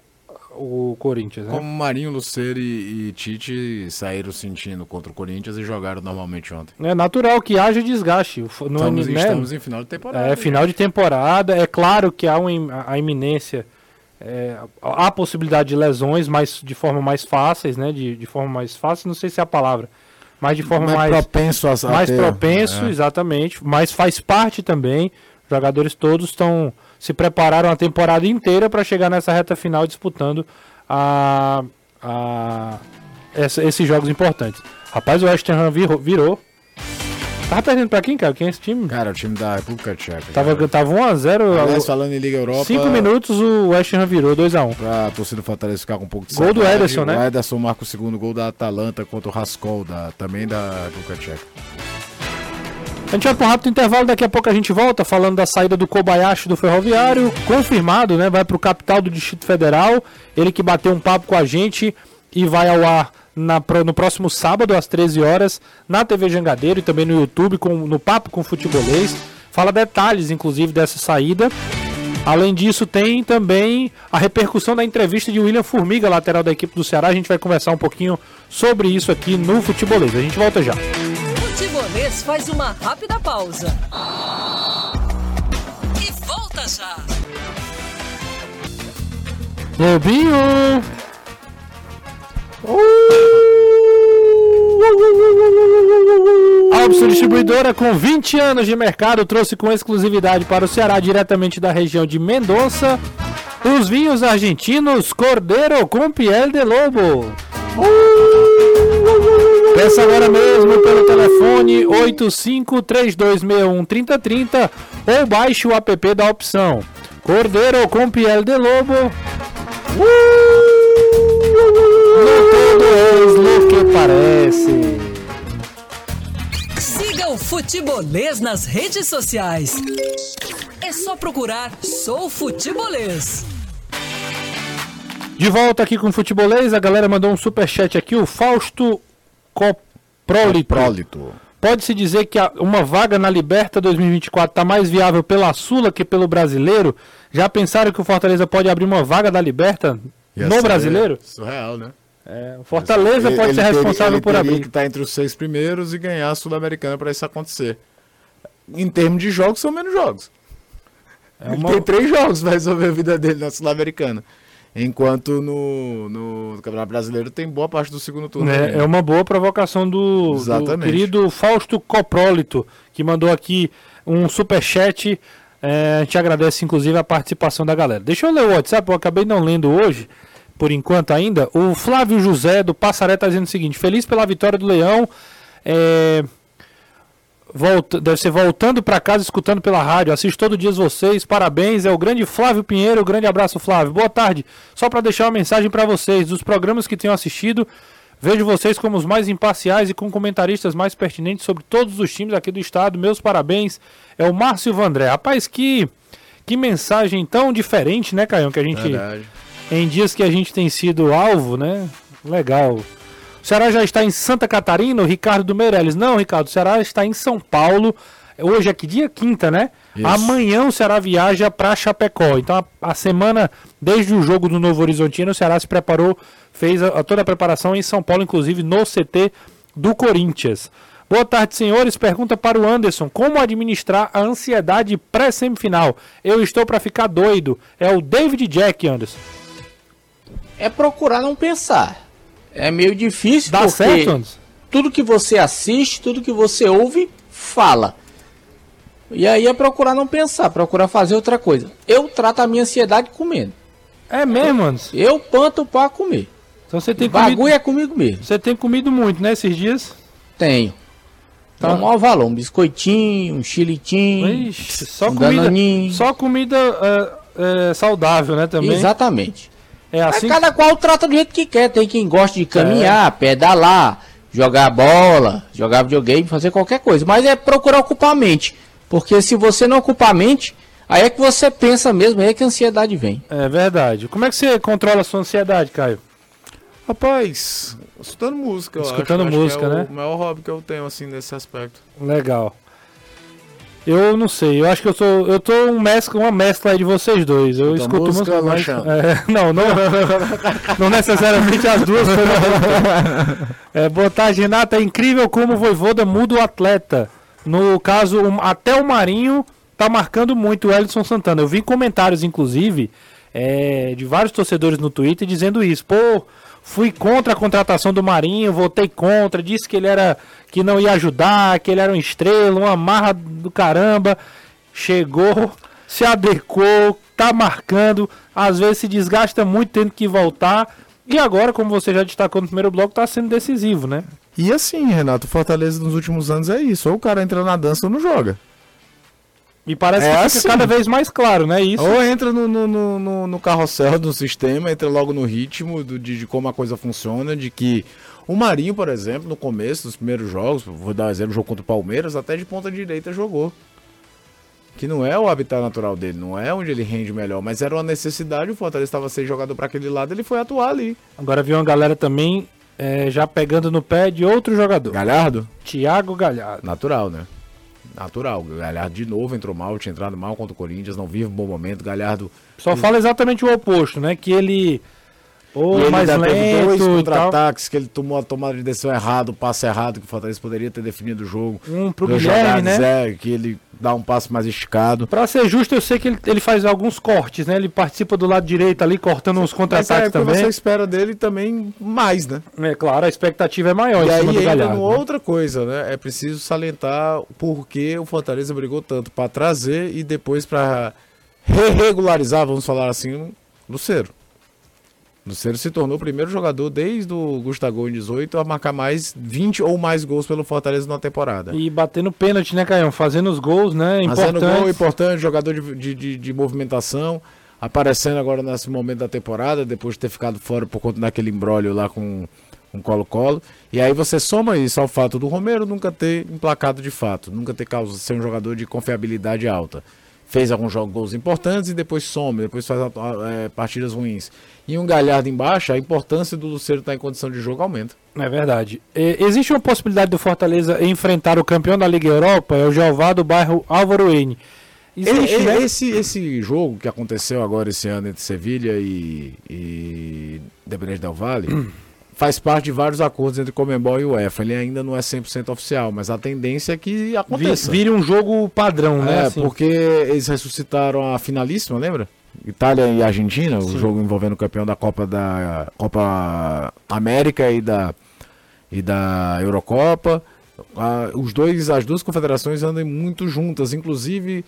o Corinthians, né? Como Marinho, Lucero e, e, Tite saíram sentindo contra o Corinthians e jogaram normalmente ontem. É natural que haja desgaste. No, estamos, né? estamos em final de temporada. É, final de temporada. É claro que há uma, a iminência, é, há a possibilidade de lesões, mas de forma mais fáceis, né? De, de forma mais fácil, não sei se é a palavra. Mas de forma mais, mais propenso a, mais ter, propenso, é. exatamente. Mas faz parte também. Os jogadores todos estão se prepararam a temporada inteira para chegar nessa reta final disputando a, a essa, esses jogos importantes. Rapaz, o West Ham virou, virou. Tava perdendo pra quem, cara? Quem é esse time? Cara, o time da República Tcheca. Tava, tava 1x0. Aliás, falando em Liga Europa. 5 minutos o West Ham virou 2x1. Pra torcida Fortaleza ficar com um pouco de Gol do Ederson, né? O Ederson marca o segundo gol da Atalanta contra o Rascol, da, também da República Tcheca. A gente vai para um rápido intervalo, daqui a pouco a gente volta falando da saída do Kobayashi do Ferroviário, confirmado, né? Vai para o capital do Distrito Federal, ele que bateu um papo com a gente e vai ao ar na, no próximo sábado às 13 horas na TV Jangadeiro e também no YouTube com, no Papo com Futebolês. Fala detalhes, inclusive, dessa saída. Além disso, tem também a repercussão da entrevista de William Formiga, lateral da equipe do Ceará. A gente vai conversar um pouquinho sobre isso aqui no Futebolês. A gente volta já. Futebolês faz uma rápida pausa. E volta já. Lobinho! A Opção Distribuidora, com 20 anos de mercado, trouxe com exclusividade para o Ceará, diretamente da região de Mendonça, os vinhos argentinos Cordeiro com Piel de Lobo. Peça agora mesmo pelo telefone 8532613030 ou baixe o app da opção. Cordeiro com Piel de Lobo. No todo lo que parece. Siga o Futebolês nas redes sociais. É só procurar Sou Futebolês. De volta aqui com o Futebolês, a galera mandou um superchat aqui, o Fausto Coprólito. Prólito. Pode-se dizer que uma vaga na Liberta 2024 está mais viável pela Sula que pelo Brasileiro? Já pensaram que o Fortaleza pode abrir uma vaga da Liberta Ia no Brasileiro? Surreal, né? É, o Fortaleza Ele- pode ele ser teria- responsável ele por abrir. que estar entre os seis primeiros e ganhar a Sul-Americana para isso acontecer. Em termos de jogos, são menos jogos. É Ele uma- tem três jogos para resolver a vida dele na Sul-Americana. Enquanto no, no Campeonato Brasileiro tem boa parte do segundo turno. É, é uma boa provocação do, do querido Fausto Coprólito, que mandou aqui um superchat. É, a gente agradece, inclusive, a participação da galera. Deixa eu ler o WhatsApp, eu acabei não lendo hoje, por enquanto ainda. O Flávio José, do Passaré, está dizendo o seguinte: Feliz pela vitória do Leão. É, volta, deve ser voltando para casa, escutando pela rádio. Assisto todo dia vocês. Parabéns. É o grande Flávio Pinheiro. Grande abraço, Flávio. Boa tarde. Só para deixar uma mensagem para vocês. Dos programas que tenho assistido, vejo vocês como os mais imparciais e com comentaristas mais pertinentes sobre todos os times aqui do estado. Meus parabéns. É o Márcio Vandré. Rapaz, que, que mensagem tão diferente, né, Caião? Que a gente Verdade. em dias que a gente tem sido alvo, né? Legal. O Ceará já está em Santa Catarina, o Ricardo do Meirelles. Não, Ricardo, o Ceará está em São Paulo. Hoje é que dia quinta, né? Isso. Amanhã o Ceará viaja para Chapecó. Então a, a semana, desde o jogo do Novo Horizontino, o Ceará se preparou, fez a- a toda a preparação em São Paulo, inclusive no CT do Corinthians. Boa tarde, senhores. Pergunta para o Anderson: como administrar a ansiedade pré-semifinal? Eu estou para ficar doido. É o David Jack, Anderson. É procurar não pensar. É meio difícil Dá porque certo, Anderson? tudo que você assiste, tudo que você ouve, fala. E aí é procurar não pensar, procurar fazer outra coisa. Eu trato a minha ansiedade comendo. É mesmo, Anderson? Eu panto para comer. Então você tem O bagulho comido, é comigo mesmo. você tem comido muito, né, esses dias? Tenho. Então, Tá. maior valor. Um biscoitinho, um chilitinho. Ixi, só um comida, danoninho. só comida é, é, saudável, né, também. Exatamente. É Mas assim. cada qual trata do jeito que quer. Tem quem gosta de caminhar, pedalar, jogar bola, jogar videogame, fazer qualquer coisa. Mas é procurar ocupar a mente. Porque se você não ocupar a mente, aí é que você pensa mesmo, aí é que a ansiedade vem. É verdade. Como é que você controla a sua ansiedade, Caio? Rapaz, escutando música, eu Escutando acho. Acho música, que é né? o maior hobby que eu tenho, assim, nesse aspecto. Legal. Eu não sei, eu acho que eu sou. Eu tô um mescla, uma mescla aí de vocês dois. Eu Escuta escuto música, mais. É, não, não, não necessariamente as duas. é, boa tarde, Renata. É incrível como o Voivoda muda o atleta. No caso, um- até o Marinho tá marcando muito o Ellison Santana. Eu vi comentários, inclusive, é, de vários torcedores no Twitter dizendo isso. Pô, fui contra a contratação do Marinho, votei contra, disse que ele era que não ia ajudar, que ele era um estrela, uma marra do caramba. Chegou, se adequou, tá marcando, às vezes se desgasta muito tendo que voltar. E agora, como você já destacou no primeiro bloco, tá sendo decisivo, né? E assim, Renato, Fortaleza nos últimos anos é isso. Ou o cara entra na dança ou não joga. E parece É que fica assim. cada vez mais claro, né? Isso. Ou entra no, no, no, no- no carrossel do sistema, entra logo no ritmo do, de, de como a coisa funciona, de que O Marinho, por exemplo, no começo dos primeiros jogos, vou dar um exemplo, jogo contra o Palmeiras, até de ponta direita jogou. Que não é o habitat natural dele, não é onde ele rende melhor, mas era uma necessidade, o Fortaleza estava sendo jogado para aquele lado, ele foi atuar ali. Agora viu uma galera também é, já pegando no pé de outro jogador. Galhardo? Thiago Galhardo. Natural, né? Natural. Galhardo de novo entrou mal, tinha entrado mal contra o Corinthians, não vive um bom momento. Galhardo. Só fala exatamente o oposto, né? Que ele. Ou ele mais ainda dois lento tal. contra-ataques que ele tomou a tomada de decisão errada, o passe errado, que o Fortaleza poderia ter definido o jogo. Um pro Dois Guilherme, jogadas, né? É, que ele dá um passe mais esticado. Pra ser justo, eu sei que ele, ele faz alguns cortes, né? Ele participa do lado direito ali, cortando uns é contra-ataques porque também. você espera dele também mais, né? É claro, a expectativa é maior E aí entra numa né? outra coisa, né? É preciso salientar por que o Fortaleza brigou tanto para trazer e depois para regularizar, vamos falar assim, Lucero. Lucero se tornou o primeiro jogador desde o Gustavo em 18 a marcar mais 20 ou mais gols pelo Fortaleza na temporada. E batendo pênalti, né, Caião? Fazendo os gols, né? Fazendo gol importante, jogador de, de, de- de movimentação, aparecendo agora nesse momento da temporada, depois de ter ficado fora por conta daquele embrólio lá com com Colo-Colo. E aí você soma isso ao fato do Romero nunca ter emplacado de fato, nunca ter causado ser um jogador de confiabilidade alta. Fez alguns jogos, gols importantes e depois some, depois faz é, partidas ruins. E um Galhardo embaixo, a importância do Luceiro estar em condição de jogo aumenta. É verdade. E- existe uma possibilidade do Fortaleza enfrentar o campeão da Liga Europa, é o Jeová do bairro Álvaro N. Existe, E- e- né? esse, esse jogo que aconteceu agora esse ano entre Sevilha e, e Independente Del Valle faz parte de vários acordos entre Comembol e UEFA. Ele ainda não é 100% oficial, mas a tendência é que aconteça. Vire um jogo padrão, né? É, assim. porque eles ressuscitaram a finalíssima, lembra? Itália e Argentina, o jogo envolvendo o campeão da Copa da Copa América e da e da Eurocopa. Ah, os dois, as duas confederações andam muito juntas, inclusive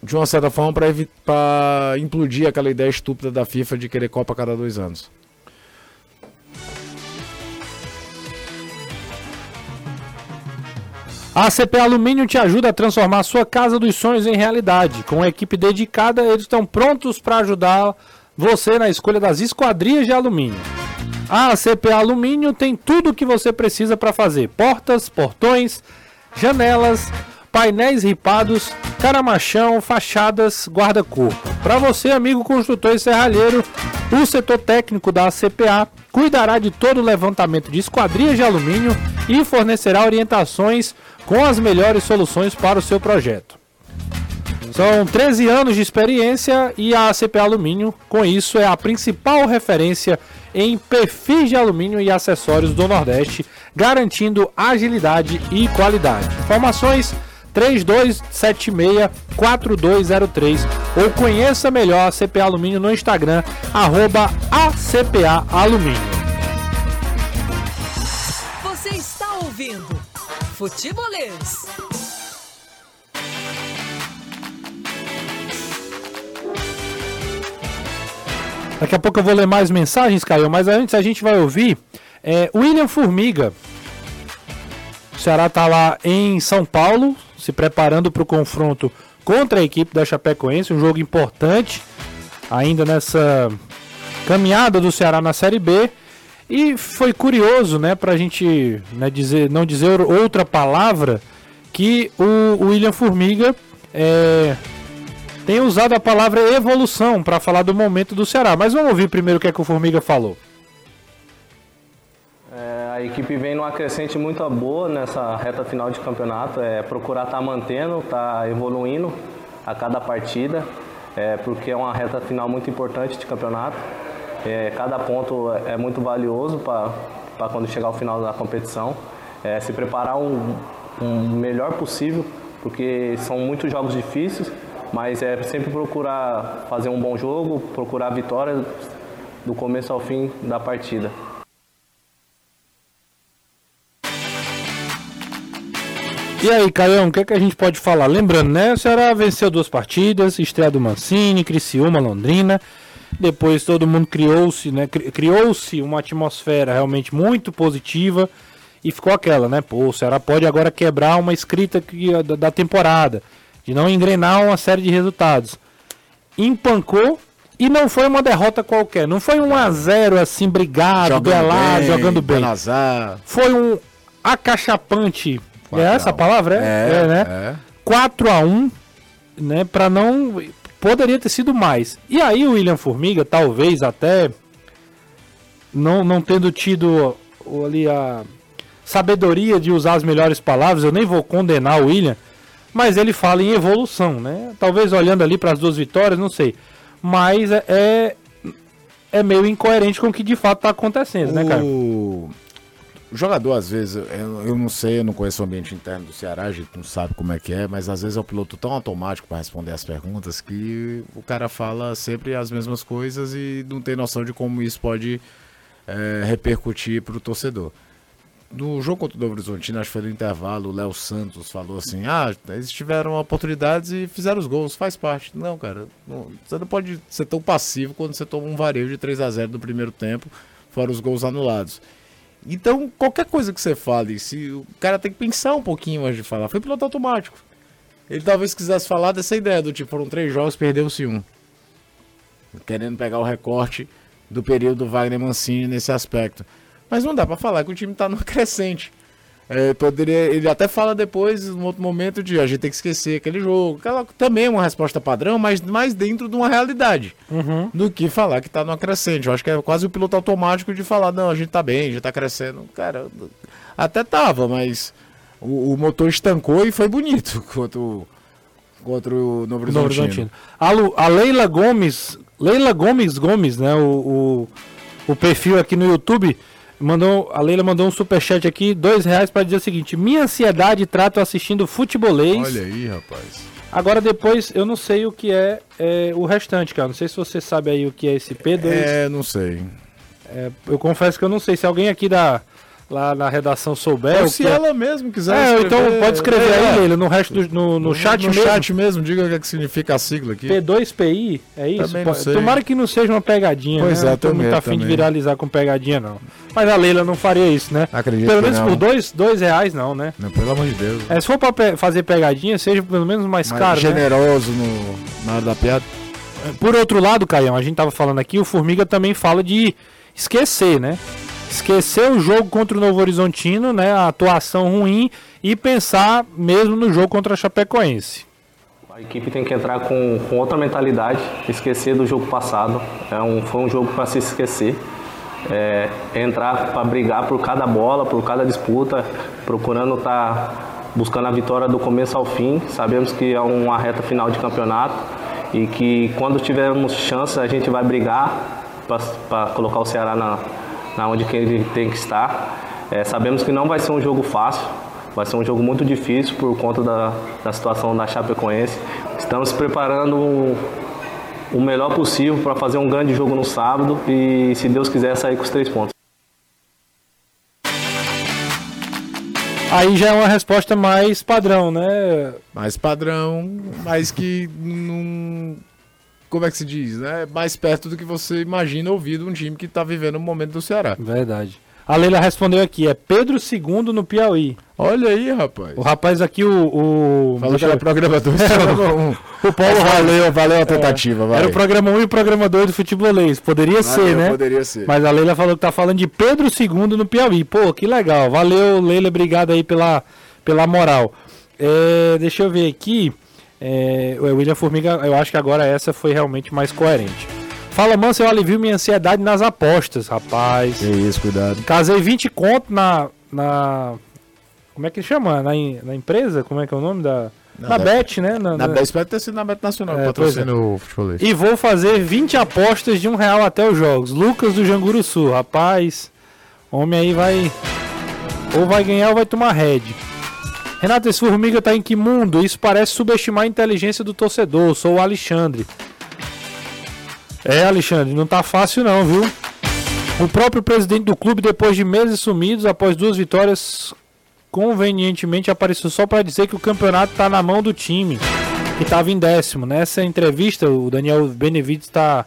de uma certa forma para implodir aquela ideia estúpida da FIFA de querer Copa a cada dois anos. A CP Alumínio te ajuda a transformar a sua casa dos sonhos em realidade. Com uma equipe dedicada, eles estão prontos para ajudar você na escolha das esquadrias de alumínio. A CP Alumínio tem tudo o que você precisa para fazer: portas, portões, janelas, painéis ripados, caramachão, fachadas, guarda-corpo. Para você, amigo construtor e serralheiro, o setor técnico da CPA cuidará de todo o levantamento de esquadrias de alumínio e fornecerá orientações com as melhores soluções para o seu projeto. São 13 anos de experiência e a ACP Alumínio, com isso, é a principal referência em perfis de alumínio e acessórios do Nordeste, garantindo agilidade e qualidade. Informações 3276-4203 ou conheça melhor a ACP Alumínio no Instagram, arroba ACPA Alumínio. Futebolês. Daqui a pouco eu vou ler mais mensagens, Caio, mas antes a gente vai ouvir é, William Formiga. O Ceará está lá em São Paulo, se preparando para o confronto contra a equipe da Chapecoense, um jogo importante ainda nessa caminhada do Ceará na Série B. E foi curioso, né, para a gente né, dizer, não dizer outra palavra, que o, William Formiga é, tem usado a palavra evolução para falar do momento do Ceará. Mas vamos ouvir primeiro o que é que o Formiga falou. É, a equipe vem numa crescente muito boa nessa reta final de campeonato. É procurar estar mantendo, estar evoluindo a cada partida, é, porque é uma reta final muito importante de campeonato. É, cada ponto é muito valioso para quando chegar ao final da competição. É, se preparar o um, um melhor possível, porque são muitos jogos difíceis, mas é sempre procurar fazer um bom jogo, procurar a vitória do começo ao fim da partida. E aí, Caião, o que, é que a gente pode falar? Lembrando, né? O Ceará venceu duas partidas, estreia do Mancini, Criciúma, Londrina. Depois todo mundo criou-se, né? cri- Criou-se uma atmosfera realmente muito positiva e ficou aquela, né? Pô, o Ceará pode agora quebrar uma escrita que, é da, da temporada, de não engrenar uma série de resultados. Empancou E não foi uma derrota qualquer, não foi um a 0 assim, brigado, belado, jogando bem. Foi um acachapante. É Quatro essa a palavra? É, é, né? é. 4 a 1 né? Pra não. Poderia ter sido mais. E aí o William Formiga, talvez até. Não, não tendo tido o- ali a sabedoria de usar as melhores palavras, eu nem vou condenar o William, mas ele fala em evolução, né? Talvez olhando ali para as duas vitórias, não sei. Mas é, é, é meio incoerente com o que de fato está acontecendo, né, cara? O... jogador, às vezes, eu, eu não sei, eu não conheço o ambiente interno do Ceará, a gente não sabe como é que é, mas às vezes é o piloto tão automático para responder as perguntas que o cara fala sempre as mesmas coisas e não tem noção de como isso pode é, repercutir para o torcedor. No jogo contra o Novo Horizontino, acho que foi no intervalo, o Léo Santos falou assim: ah, eles tiveram oportunidades e fizeram os gols, faz parte. Não, cara, não- você não pode ser tão passivo quando você toma um varejo de 3 a 0 no primeiro tempo, fora os gols anulados. Então, qualquer coisa que você fale, se o cara tem que pensar um pouquinho antes de falar. Foi piloto automático. Ele talvez quisesse falar dessa ideia do tipo, foram três jogos, perdeu-se um. Querendo pegar o recorte do período Wagner Mancini nesse aspecto. Mas não dá pra falar que o time tá no crescente. É, poderia, ele até fala depois, num outro momento, de a gente tem que esquecer aquele jogo. Aquela, também é uma resposta padrão, mas mais dentro de uma realidade. Do que falar que tá numa crescente. Eu acho que é quase o piloto automático de falar, não, a gente tá bem, a gente tá crescendo. Cara, até tava, mas o, o motor estancou e foi bonito contra o, contra o Novo Horizontino. Horizontino. A, Lu- a Leila Gomes, Leila Gomes Gomes, né? O, o, o perfil aqui no YouTube, mandou, a Leila mandou um superchat aqui, dois reais para dizer o seguinte: minha ansiedade trato assistindo futebolês. Olha aí, rapaz. Agora depois eu não sei o que é, é, o restante, cara. Não sei se você sabe aí o que é esse P2. É, não sei. É, eu confesso que eu não sei. Se alguém aqui da lá na redação souber. Ou se que é- ela mesmo quiser É, então pode escrever É, aí, Leila, no resto do, no, no chat no mesmo. chat mesmo, diga o que, é que significa a sigla aqui. P2PI, é isso? Também não sei. Tomara que não seja uma pegadinha, Pois né? é, não tô muito afim de viralizar com pegadinha, não. Mas a Leila não faria isso, né? Acredito Pelo que menos não. por dois, dois reais, não, né? Não, pelo amor de Deus. É, se for pra pe- fazer pegadinha, seja pelo menos mais Mais caro, né? generoso no, na hora da piada. Por outro lado, Caião, a gente tava falando aqui, o Formiga também fala de esquecer, né? Esquecer o jogo contra o Novo Horizontino, né? A atuação ruim e pensar mesmo no jogo contra a Chapecoense. A equipe tem que entrar com, com outra mentalidade, esquecer do jogo passado. É um, foi um jogo para se esquecer. É, entrar para brigar por cada bola, por cada disputa, procurando estar buscando a vitória do começo ao fim. Sabemos que é uma reta final de campeonato e que quando tivermos chance a gente vai brigar para colocar o Ceará na, na onde que ele tem que estar. É, sabemos que não vai ser um jogo fácil, vai ser um jogo muito difícil por conta da, da situação da Chapecoense. Estamos se preparando o, o melhor possível para fazer um grande jogo no sábado e, se Deus quiser, sair com os três pontos. Aí já é uma resposta mais padrão, né? Mais padrão, mas que não. Como é que se diz, né? Mais perto do que você imagina ouvir de um time que tá vivendo o momento do Ceará. Verdade. A Leila respondeu aqui, é Pedro II no Piauí. Olha aí, rapaz. O rapaz aqui, o. o Falou que era programa um. o Paulo valeu, valeu a tentativa, vai. Era o programa 1 e o programa 2 do futebolês. Poderia ser, Valeu, né? Poderia ser. Mas a Leila falou que tá falando de Pedro II no Piauí. Pô, que legal. Valeu, Leila. Obrigado aí pela, pela moral. É, deixa eu ver aqui. É, o William Formiga, eu acho que agora essa foi realmente mais coerente. Fala, Manso, eu alivio minha ansiedade nas apostas, rapaz. Que isso, cuidado. Casei 20 conto na. na como é que chama? Na, na empresa? Como é que é o nome da. Na, Na Bet, né? Na- Na na- espero ter sido na Bet Nacional, É, patrocínio futebol. e vou fazer 20 apostas de um real até os jogos. Lucas do Janguru Sul, rapaz. Homem aí vai. Ou vai ganhar ou vai tomar red. Renato, esse formiga tá em que mundo? Isso parece subestimar a inteligência do torcedor. Sou o Alexandre. É, Alexandre, não tá fácil não, viu? O próprio presidente do clube, depois de meses sumidos, após duas vitórias, convenientemente apareceu só para dizer que o campeonato tá na mão do time, que tava em décimo. Nessa entrevista, o Daniel Benevides tá.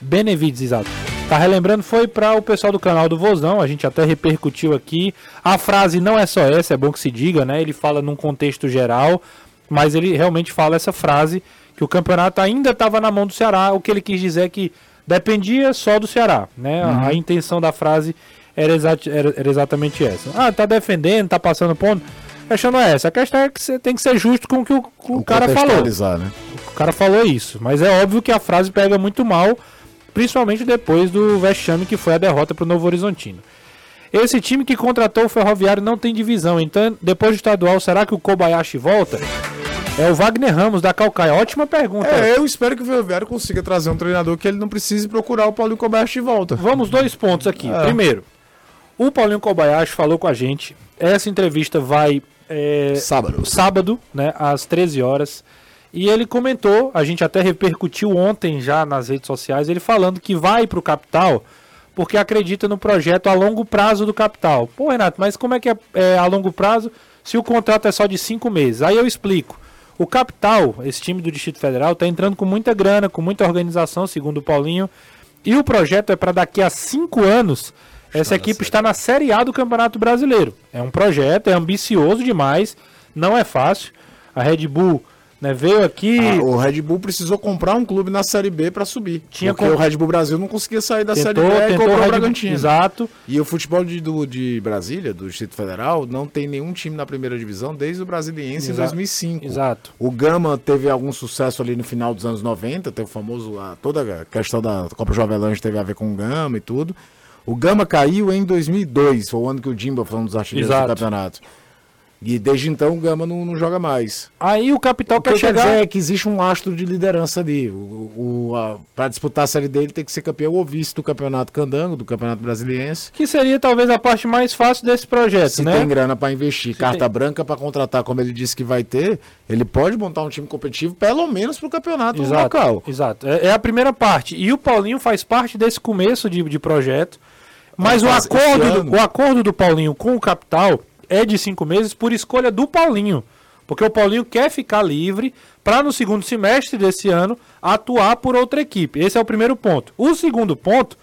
Benevides, exato. Tá relembrando, foi para o pessoal do canal do Vozão, a gente até repercutiu aqui. A frase não é só essa, é bom que se diga, né? Ele fala num contexto geral, mas ele realmente fala essa frase que o campeonato ainda estava na mão do Ceará, o que ele quis dizer é que dependia só do Ceará, né? A- A intenção da frase era, exa- era- era exatamente essa. Ah, tá defendendo, tá passando ponto. A questão não é essa. A questão é que você tem que ser justo com o que o, com o cara falou. né? O cara falou isso. Mas é óbvio que a frase pega muito mal, principalmente depois do vexame que foi a derrota pro Novo Horizontino. Esse time que contratou o Ferroviário não tem divisão, então depois do estadual, será que o Kobayashi volta? É o Wagner Ramos da Calcaia. Ótima pergunta. É, eu espero que o Ferroviário consiga trazer um treinador que ele não precise procurar o Paulinho Coberto de volta. Vamos dois pontos aqui. É. Primeiro, o Paulinho Kobayashi falou com a gente. Essa entrevista vai é, Sábado. sábado, né, às 13 horas. E ele comentou, a gente até repercutiu ontem já nas redes sociais, ele falando que vai para o capital porque acredita no projeto a longo prazo do capital. Pô, Renato, mas como é que é, é a longo prazo se o contrato é só de cinco meses? Aí eu explico. O capital, esse time do Distrito Federal, está entrando com muita grana, com muita organização, segundo o Paulinho. E o projeto é para daqui a cinco anos essa equipe está na Série A do Campeonato Brasileiro. É um projeto, é ambicioso demais, não é fácil. A Red Bull né, veio aqui. Ah, o Red Bull precisou comprar um clube na Série B pra subir. Tinha porque com- o Red Bull Brasil não conseguia sair da tentou, Série B e tentou comprou o o Red Bull. Bragantino. Exato. E o futebol de, do- de Brasília, do Distrito Federal, não tem nenhum time na primeira divisão desde o Brasiliense Exa- em 2005. Exato. O Gama teve algum sucesso ali no final dos anos 90, tem o famoso, a, toda a questão da Copa Jovelândia teve a ver com o Gama e tudo. O Gama caiu em 2002, foi o ano que o Jimba foi um dos artilheiros Exato. do campeonato. E desde então o Gama não, não joga mais. Aí o Capital O que quer chegar. dizer é que existe um astro de liderança ali. O, o, a- pra disputar a série dele tem que ser campeão ou vice do campeonato candango, do campeonato brasiliense. Que seria talvez a parte mais fácil desse projeto, Se né? tem grana pra investir, carta tem- branca pra contratar, como ele disse que vai ter, ele pode montar um time competitivo, pelo menos pro campeonato Exato, local. exato. É, é a primeira parte. E o Paulinho faz parte desse começo de, de projeto. Mas o Mas esse acordo, do, o acordo do Paulinho com o Capital é de cinco meses por escolha do Paulinho. Porque o Paulinho quer ficar livre para no segundo semestre desse ano atuar por outra equipe. Esse é o primeiro ponto. O segundo ponto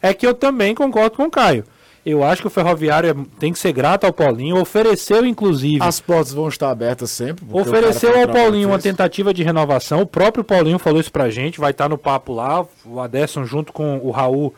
é que eu também concordo com o Caio. Eu acho que o Ferroviário é- tem que ser grato ao Paulinho. Ofereceu, inclusive. As portas vão estar abertas sempre. Ofereceu ao Paulinho uma tentativa de renovação. O próprio Paulinho falou isso pra gente. Vai estar no papo lá. O Aderson, junto com o Raul,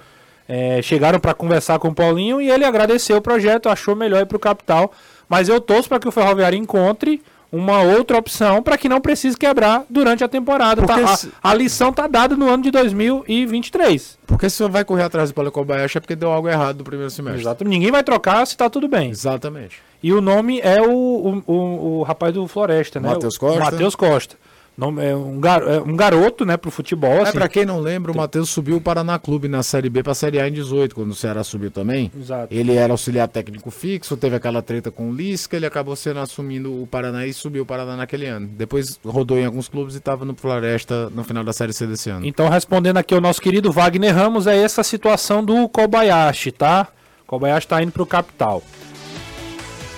eh, chegaram pra conversar com o Paulinho e ele agradeceu o projeto, achou melhor ir pro capital. Mas eu torço para que o Ferroviário encontre uma outra opção para que não precise quebrar durante a temporada. Tá- a, a lição tá dada no ano de 2023. Porque se você vai correr atrás do Paulo Kobayashi é porque deu algo errado no primeiro semestre. Exato. Ninguém vai trocar se tá tudo bem. Exatamente. E o nome é o, o, o, o rapaz do Floresta, né? Matheus O- Costa. Matheus Costa. É um, gar, é um garoto, né, pro futebol. É, Assim. pra quem não lembra, o Matheus subiu o Paraná Clube na Série B pra Série A em 18, quando o Ceará subiu também. Exato. Ele era auxiliar técnico fixo, teve aquela treta com o Lisca, ele acabou sendo assumindo o Paraná e subiu o Paraná naquele ano. Depois rodou em alguns clubes e estava no Floresta no final da Série C desse ano. Então, respondendo aqui ao nosso querido Wagner Ramos, é essa situação do Kobayashi, tá? Kobayashi tá indo pro capital.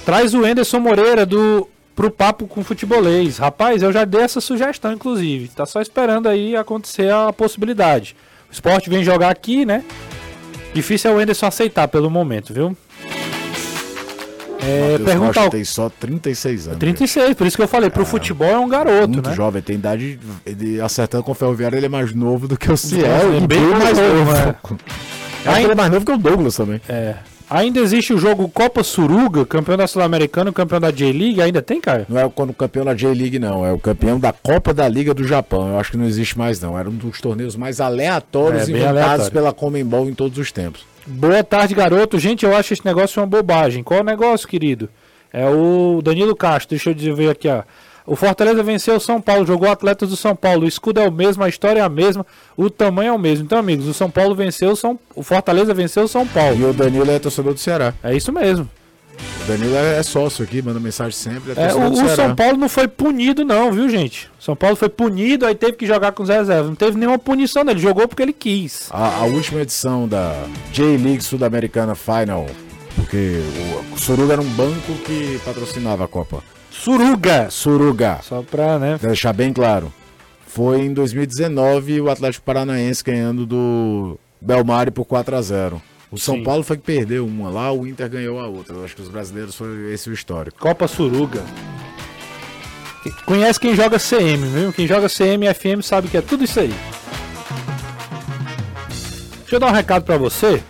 Traz o Enderson Moreira do pro papo com futebolês. Rapaz, eu já dei essa sugestão, inclusive. Tá só esperando aí acontecer a possibilidade. O esporte vem jogar aqui, né? Difícil é o Enderson aceitar pelo momento, viu? É, Matheus pergunta ao... tem só 36 anos. 36, por isso que eu falei, pro futebol é um garoto, Muito né? jovem, tem idade. Ele acertando com o Ferroviário, ele é mais novo do que o Ciel. é e bem bem mais mais novo, novo. é. Ele é mais novo que o Douglas também. É. Ainda existe o jogo Copa Suruga, campeão da Sul-Americana, campeão da J-League, ainda tem, cara? Não é o campeão da J-League, não. É o campeão da Copa da Liga do Japão. Eu acho que não existe mais, não. Era um dos torneios mais aleatórios É, inventados aleatório. pela Comembol em todos os tempos. Boa tarde, garoto. Gente, eu acho esse negócio uma bobagem. Qual é o negócio, querido? É o Danilo Castro, deixa eu dizer ver aqui, ó. O Fortaleza venceu o São Paulo, jogou atletas do São Paulo. O escudo é o mesmo, a história é a mesma, o tamanho é o mesmo. Então, amigos, o São Paulo venceu o São o Fortaleza venceu o São E Paulo. o Danilo é torcedor do Ceará. É isso mesmo. O Danilo é, é sócio aqui, manda mensagem sempre. É É, o, o. São Paulo não foi punido, não, viu, gente? O São Paulo foi punido, aí teve que jogar com os reservas. Não teve nenhuma punição, não. Ele jogou porque ele quis. A, a última edição da J-League Sul-Americana Final, porque o, o Suruga era um banco que patrocinava a Copa. Suruga! Suruga, Só pra, né? deixar bem claro. Foi em 2019 o Atlético Paranaense ganhando do Belmari por 4 a 0 O São Sim. Paulo foi que perdeu uma lá, o Inter ganhou a outra. Eu acho que os brasileiros foi esse o histórico. Copa Suruga. Conhece quem joga CM, viu? Quem joga CM e FM sabe que é tudo isso aí. Deixa eu dar um recado para você.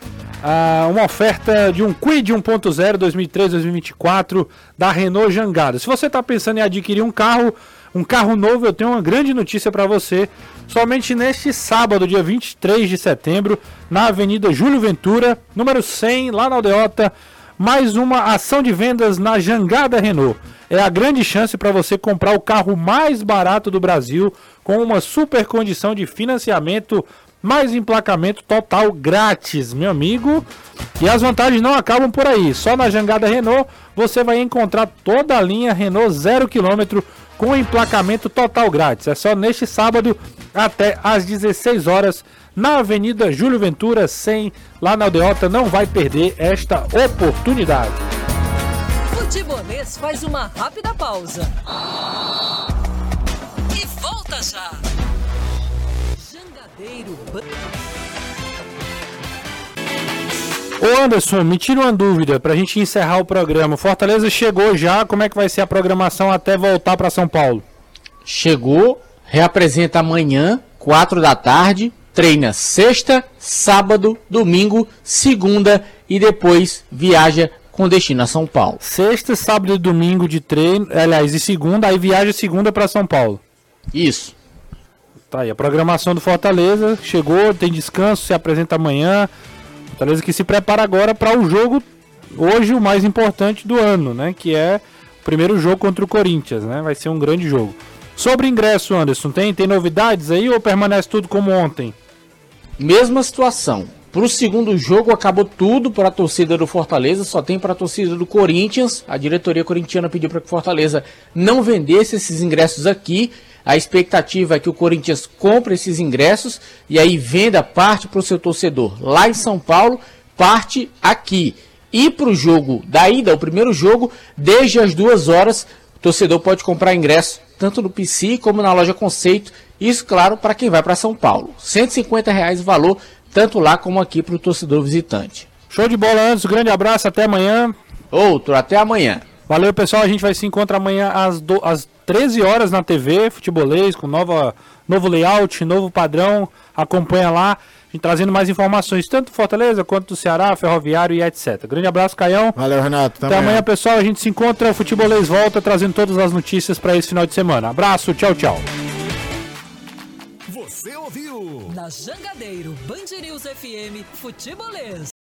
Ah, uma oferta de um Quid 1.0 2003-2024 da Renault Jangada. Se você está pensando em adquirir um carro, um carro novo, eu tenho uma grande notícia para você. Somente neste sábado, dia 23 de setembro, na Avenida Júlio Ventura, número 100, lá na Aldeota, mais uma ação de vendas na Jangada Renault. É a grande chance para você comprar o carro mais barato do Brasil com uma super condição de financiamento mais emplacamento total grátis, meu amigo. E as vantagens não acabam por aí. Só na Jangada Renault você vai encontrar toda a linha Renault 0 km com emplacamento total grátis. É só neste sábado até às 16 horas na Avenida Júlio Ventura 100, lá na Aldeota. Não vai perder esta oportunidade. Futebolês faz uma rápida pausa. E volta já. Ô Anderson, me tira uma dúvida pra gente encerrar o programa. Fortaleza chegou já, como é que vai ser a programação até voltar para São Paulo? Chegou, reapresenta amanhã, 4 da tarde, treina sexta, sábado, domingo, segunda e depois viaja com destino a São Paulo. Sexta, sábado e domingo de treino, aliás, e segunda, aí viaja segunda para São Paulo. Isso. Tá aí, a programação do Fortaleza chegou, tem descanso, se apresenta amanhã. Fortaleza que se prepara agora para o jogo, hoje o mais importante do ano, né? Que é o primeiro jogo contra o Corinthians, né? Vai ser um grande jogo. Sobre ingresso, Anderson, tem, tem novidades aí ou permanece tudo como ontem? Mesma situação. Para o segundo jogo acabou tudo para a torcida do Fortaleza, só tem para a torcida do Corinthians. A diretoria corintiana pediu para que o Fortaleza não vendesse esses ingressos aqui a expectativa é que o Corinthians compre esses ingressos e aí venda parte para o seu torcedor lá em São Paulo, parte aqui. E para o jogo da ida, o primeiro jogo, desde as duas horas, o torcedor pode comprar ingresso tanto no PC como na loja Conceito. Isso, claro, para quem vai para São Paulo. 150 reais o valor, tanto lá como aqui para o torcedor visitante. Show de bola, Anderson. Grande abraço, até amanhã. Outro, até amanhã. Valeu, pessoal. A gente vai se encontrar amanhã às, do, às 13 horas na TV, futebolês, com nova, novo layout, novo padrão. Acompanha lá, trazendo mais informações, tanto do Fortaleza quanto do Ceará, Ferroviário e etc. Grande abraço, Caião. Valeu, Renato. Até amanhã, pessoal. A gente se encontra, o Futebolês volta trazendo todas as notícias para esse final de semana. Abraço, tchau, tchau. Você ouviu? Na Jangadeiro, Band News FM, Futebolês.